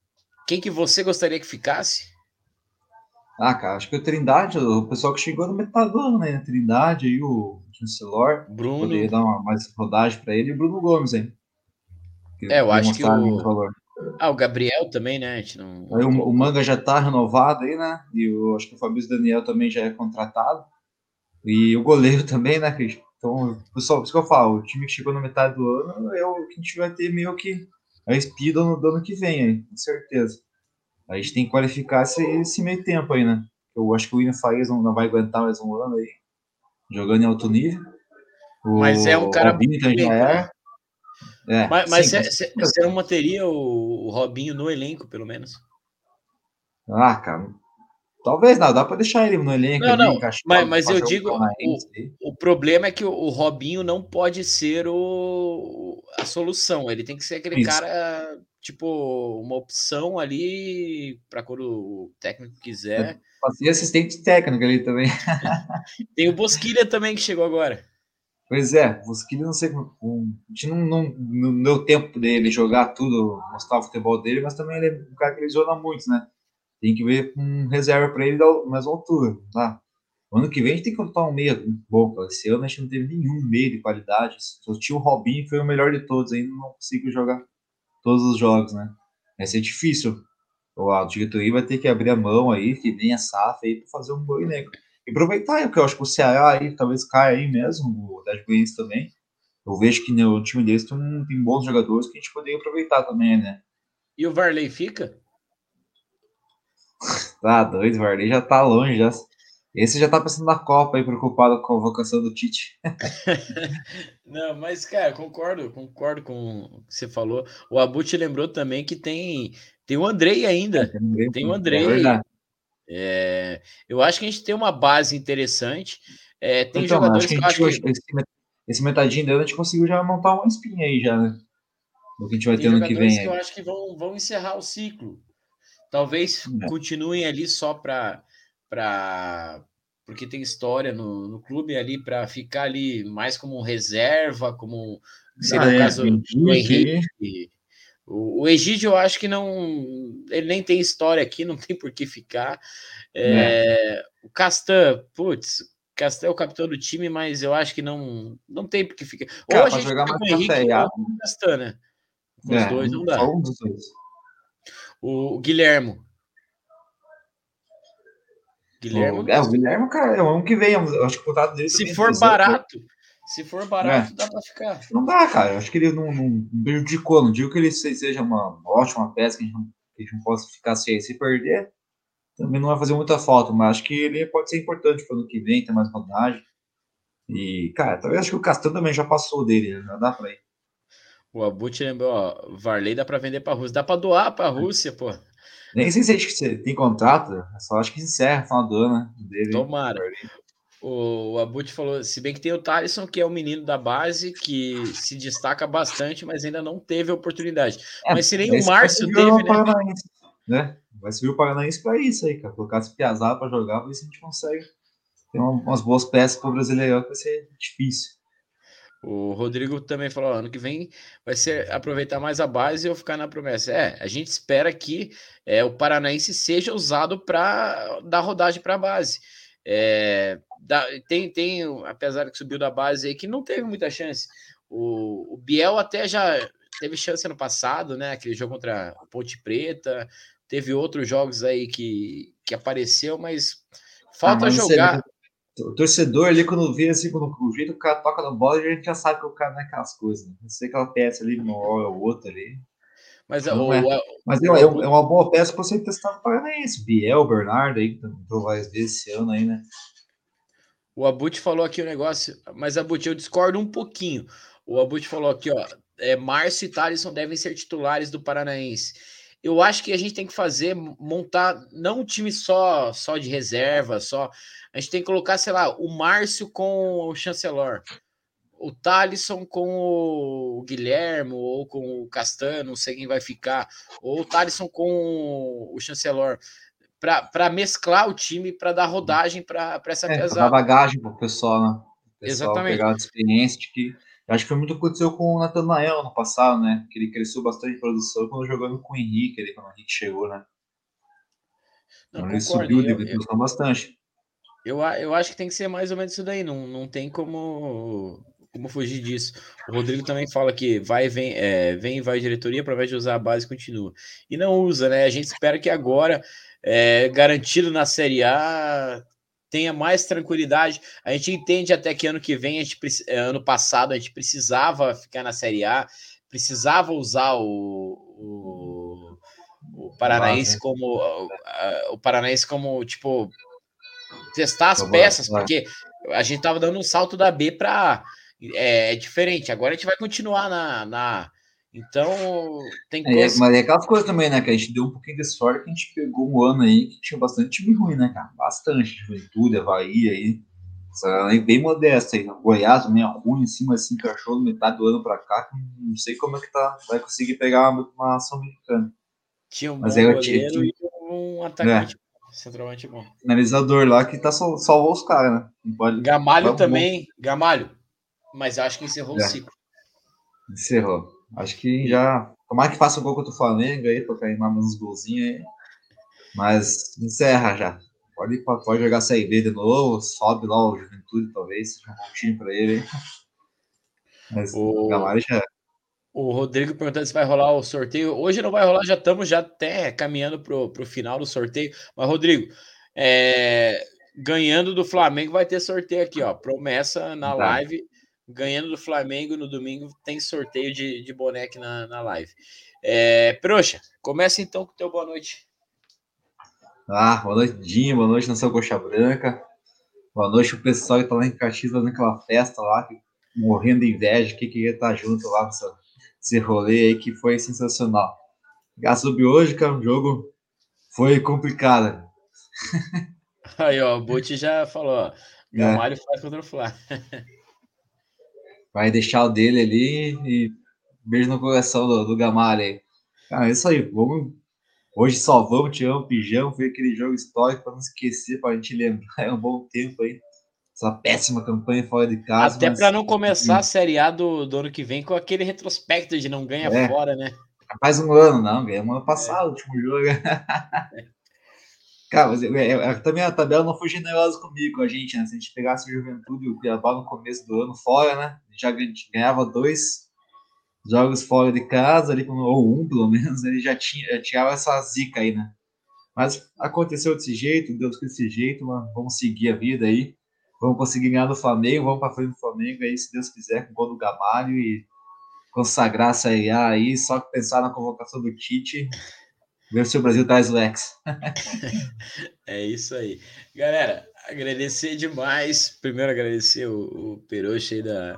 quem que você gostaria que ficasse? Ah, cara, acho que o Trindade, o pessoal que chegou no metade do ano, né? Trindade aí, o Chancellor. Bruno. Poderia dar uma mais rodagem para ele e o Bruno Gomes, hein? é, eu acho que o, ah, o Gabriel também, né? Não... Aí, o, o, Manga já tá renovado aí, né? E eu acho que o Fabrício Daniel também já é contratado. E o goleiro [LAUGHS] também, né, Cris? Então, pessoal, isso que eu falo, o time que chegou na metade do ano é o que a gente vai ter meio que a speed no ano que vem aí, com certeza. A gente tem que qualificar esse, esse meio tempo aí, né? Eu acho que o William Farias não, não vai aguentar mais um ano aí, jogando em alto nível. O Mas é um cara. Robinho já é. É, mas mas você não manteria o, o Robinho no elenco, pelo menos? Ah, cara. Talvez não, dá para deixar ele no elenco. Não, ali, não, mas, mas eu digo, o, o, problema é que o, o, Robinho não pode ser o, a solução. Ele tem que ser aquele Isso. cara, tipo, uma opção ali para quando o técnico quiser. Pode ser assistente técnico ali também. [LAUGHS] Tem o Bosquilha também que chegou agora. Pois é, o Mosquito não sei como. A gente não, não, não deu tempo dele jogar tudo, mostrar o futebol dele, mas também ele é um cara que ele joga muito, né? tem que ver com reserva para ele da mesma altura, tá? Ano que vem a gente tem que contar um meia bom, cara. Esse ano a gente não teve nenhum meio de qualidade. Só tinha o Robinho, foi o melhor de todos, ainda não conseguiu jogar todos os jogos, né? Vai ser difícil. O diretoria vai ter que abrir a mão aí, que vem a SAF aí para fazer um boi negro. E aproveitar, porque eu acho que o Ceará aí talvez caia aí mesmo, o Atlético Goianiense também. Eu vejo que no time deles tem, tem bons jogadores que a gente poderia aproveitar também, né? E o Varley fica? [LAUGHS] Tá doido, o Varley já tá longe já. Esse já tá pensando na Copa aí, preocupado com a convocação do Tite. [LAUGHS] Não, mas, cara, concordo, concordo com o que você falou. O Abut lembrou também que tem, tem o Andrei ainda. É, tem, tem o Andrei. É é, eu acho que a gente tem uma base interessante. É, tem então, jogadores que, acho que... Esse, esse metadinho dele a gente conseguiu já montar uma espinha aí já, né? Do que a gente vai ter ano que vem. Que eu acho que vão, vão encerrar o ciclo. Talvez é. continuem ali só para para porque tem história no, no clube ali para ficar ali mais como reserva, como seria ah, o é, caso do Henrique. O, o Egídio, eu acho que não. Ele nem tem história aqui, [LAUGHS] não tem por que ficar. É, é. O Castan, putz, Castan é o capitão do time, mas eu acho que não, não tem por que ficar. Ou a gente jogar mais com o Henrique ou o Castan, né? Com os é, dois não dá. Um dos dois. O, o Guilhermo. Guilherme. É, o Guilherme, cara, é o ano que vem. Acho que o contrato dele. Se for barato, se for barato, é. dá para ficar. Não dá, cara. Eu acho que ele não, não, prejudicou. Não digo que ele seja uma ótima peça, que a gente não, a gente não possa ficar sem se perder. Também não vai fazer muita falta, mas acho que ele pode ser importante para o ano que vem, ter mais vantagem. E, cara, talvez acho que o Castan também já passou dele, já dá para ir. O Abut lembrou, ó, Varley dá para vender para a Rússia, dá para doar para a Rússia, pô. Nem sei se a gente tem contrato, só acho que encerra no final do ano, né? Dele, Tomara. O, Abut falou, se bem que tem o Thaleson, que é o menino da base, que se destaca bastante, mas ainda não teve oportunidade. É, mas se nem o Márcio teve, né? Paranaense, né? Vai subir o Paranaense para isso aí, cara. Colocar esse piazado para jogar, ver se a gente consegue ter umas boas peças para o brasileiro, que vai ser difícil. O Rodrigo também falou: ano que vem vai ser aproveitar mais a base ou ficar na promessa. É, a gente espera que é, o Paranaense seja usado para dar rodagem para a base. É, dá, tem, tem, apesar que subiu da base aí, que não teve muita chance. O, o Biel até já teve chance ano passado, né? Aquele jogo contra a Ponte Preta. Teve outros jogos aí que, que apareceu, mas falta ah, jogar. O torcedor ali, quando vê assim, quando o jeito que o cara toca na bola, a gente já sabe que o cara não é aquelas coisas. Né? Não sei aquela peça ali, uma hora ou outra ali. Mas, o, é. Mas é, é, uma boa peça para você testar no Paranaense. Biel, Bernardo aí, que entrou várias vezes esse ano aí, né? O Abut falou aqui o um negócio, mas Abut, eu discordo um pouquinho. O Abut falou aqui, ó, é, Márcio e Thaleson devem ser titulares do Paranaense. Eu acho que a gente tem que fazer, montar, não um time só, só de reserva, só. A gente tem que colocar, sei lá, o Márcio com o Chancelor o Thalisson com o Guilhermo ou com o Castano, não sei quem vai ficar, ou o Thalisson com o Chancelor, para mesclar o time, para dar rodagem para essa é, pesada. Dar bagagem para o pessoal, né? O pessoal Exatamente. pegar a experiência de que. Acho que foi muito aconteceu com o Nathanael no passado, né? Que ele cresceu bastante em produção quando jogando com o Henrique, ali, quando o Henrique chegou, né? Não, então, ele subiu de produção bastante. Eu, eu acho que tem que ser mais ou menos isso daí, não, não tem como como fugir disso. O Rodrigo também fala que vai vem, é, vem e vai diretoria, para invés de usar a base, continua. E não usa, né? A gente espera que agora, é, garantido na Série A, tenha mais tranquilidade. A gente entende até que ano que vem, a gente, é, ano passado, a gente precisava ficar na Série A, precisava usar o, o, o Paranaense como o, o Paranaense como tipo testar as peças, porque a gente tava dando um salto da B para é, é, diferente. Agora a gente vai continuar na. na... Então, tem coisa... É, mas é aquelas coisas também, né? Que a gente deu um pouquinho de sorte que a gente pegou um ano aí que tinha bastante time ruim, né, cara? Bastante. Juventude, Havaí aí. Essa, bem modesta aí. Goiás meio ruim em cima, assim, encaixou metade do ano pra cá. Não sei como é que tá. Vai conseguir pegar uma, uma ação americana. Tinha um mas bom goleiro tinha, tinha... e um atacante. É. Centralmente bom. Finalizador lá que tá salvou os caras, né? Pode... Gamalho também. Bom. Gamalho mas acho que encerrou é. o ciclo. Encerrou. Acho que já. Tomara que faça um gol contra o Flamengo aí, pra cair mais uns golzinhos aí. Mas encerra já. Pode, pode jogar Série B de novo, sobe lá o Juventude, talvez, seja um time para ele. Mas o Gamalho já. O Rodrigo perguntando se vai rolar o sorteio. Hoje não vai rolar, já estamos já até caminhando para o final do sorteio. Mas, Rodrigo, é, ganhando do Flamengo vai ter sorteio aqui, ó. Promessa na tá. live. Ganhando do Flamengo no domingo tem sorteio de, de boneco na, na live. É, Proxa, começa então com o teu boa noite. Ah, boa noite, Dinho. Boa noite, Nação Coxa Branca. Boa noite o pessoal que tá lá em Caxias fazendo aquela festa lá, morrendo de inveja, que queria estar junto lá nessa, nesse rolê aí, que foi sensacional. Ao hoje, cara, o jogo foi complicado. Aí, ó, o Bote já falou, ó. Gamalho é. faz contra o Flá. [LAUGHS] Vai deixar o dele ali e beijo no coração do, do Gamalho aí. Cara, é isso aí. Vamos Hoje só vamos, tiramos o pijama, foi aquele jogo histórico para não esquecer, para a gente lembrar. [LAUGHS] É um bom tempo aí. Essa péssima campanha fora de casa. Até mas... para não começar a Série A do, do ano que vem com aquele retrospecto de não ganha é. fora, né? Faz um ano, não, ganhamos ano passado, é. último jogo. [LAUGHS] Cara, mas eu, eu, também a tabela não foi generosa comigo, com a gente, né? Se a gente pegasse o Juventude e o Cuiabá no começo do ano fora, né? Já ganhava dois, jogos fora de casa, ali, ou um pelo menos, ele já tinha tirava essa zica aí, né? Mas aconteceu desse jeito, deu desse jeito, mas vamos seguir a vida aí. Vamos conseguir ganhar no Flamengo, vamos para frente do Flamengo aí, se Deus quiser, com o gol do Gamalho e consagrar a A aí, só que pensar na convocação do Tite, ver se o Brasil traz o ex. é isso aí. Galera, agradecer demais. Primeiro agradecer o, o aí da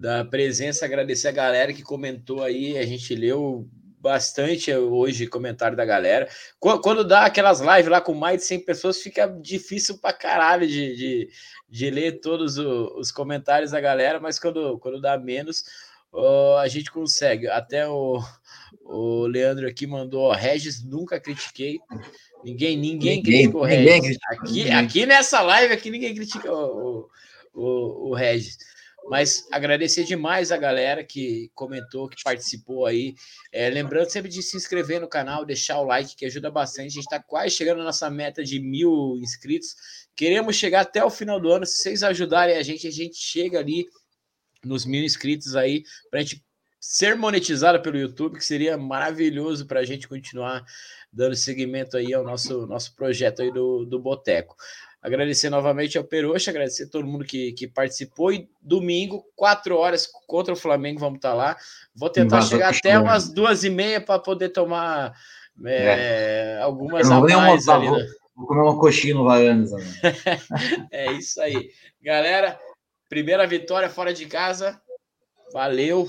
da presença, agradecer a galera que comentou aí, a gente leu bastante hoje comentário da galera. Quando dá aquelas lives lá com mais de 100 pessoas, fica difícil pra caralho de, de, de ler todos os comentários da galera, mas quando, quando dá menos, a gente consegue. Até o, o Leandro aqui mandou, ó, Regis, nunca critiquei. Ninguém, ninguém, ninguém critica o Regis. aqui, aqui nessa live, aqui ninguém critica o, o, o Regis. Mas agradecer demais a galera que comentou, que participou aí. É, lembrando sempre de se inscrever no canal, deixar o like, que ajuda bastante. A gente está quase chegando na nossa meta de mil inscritos. Queremos chegar até o final do ano. Se vocês ajudarem a gente, a gente chega ali nos mil inscritos aí, para a gente ser monetizado pelo YouTube, que seria maravilhoso para a gente continuar dando seguimento aí ao nosso, nosso projeto aí do, do Boteco. Agradecer novamente ao Peroxa, agradecer a todo mundo que, que participou. E domingo, quatro horas contra o Flamengo, vamos estar tá lá. Vou tentar chegar até umas duas e meia para poder tomar é, é. algumas a mais ali. Vou, né? vou comer uma coxinha no Vaianes. [LAUGHS] é isso aí. Galera, primeira vitória fora de casa. Valeu,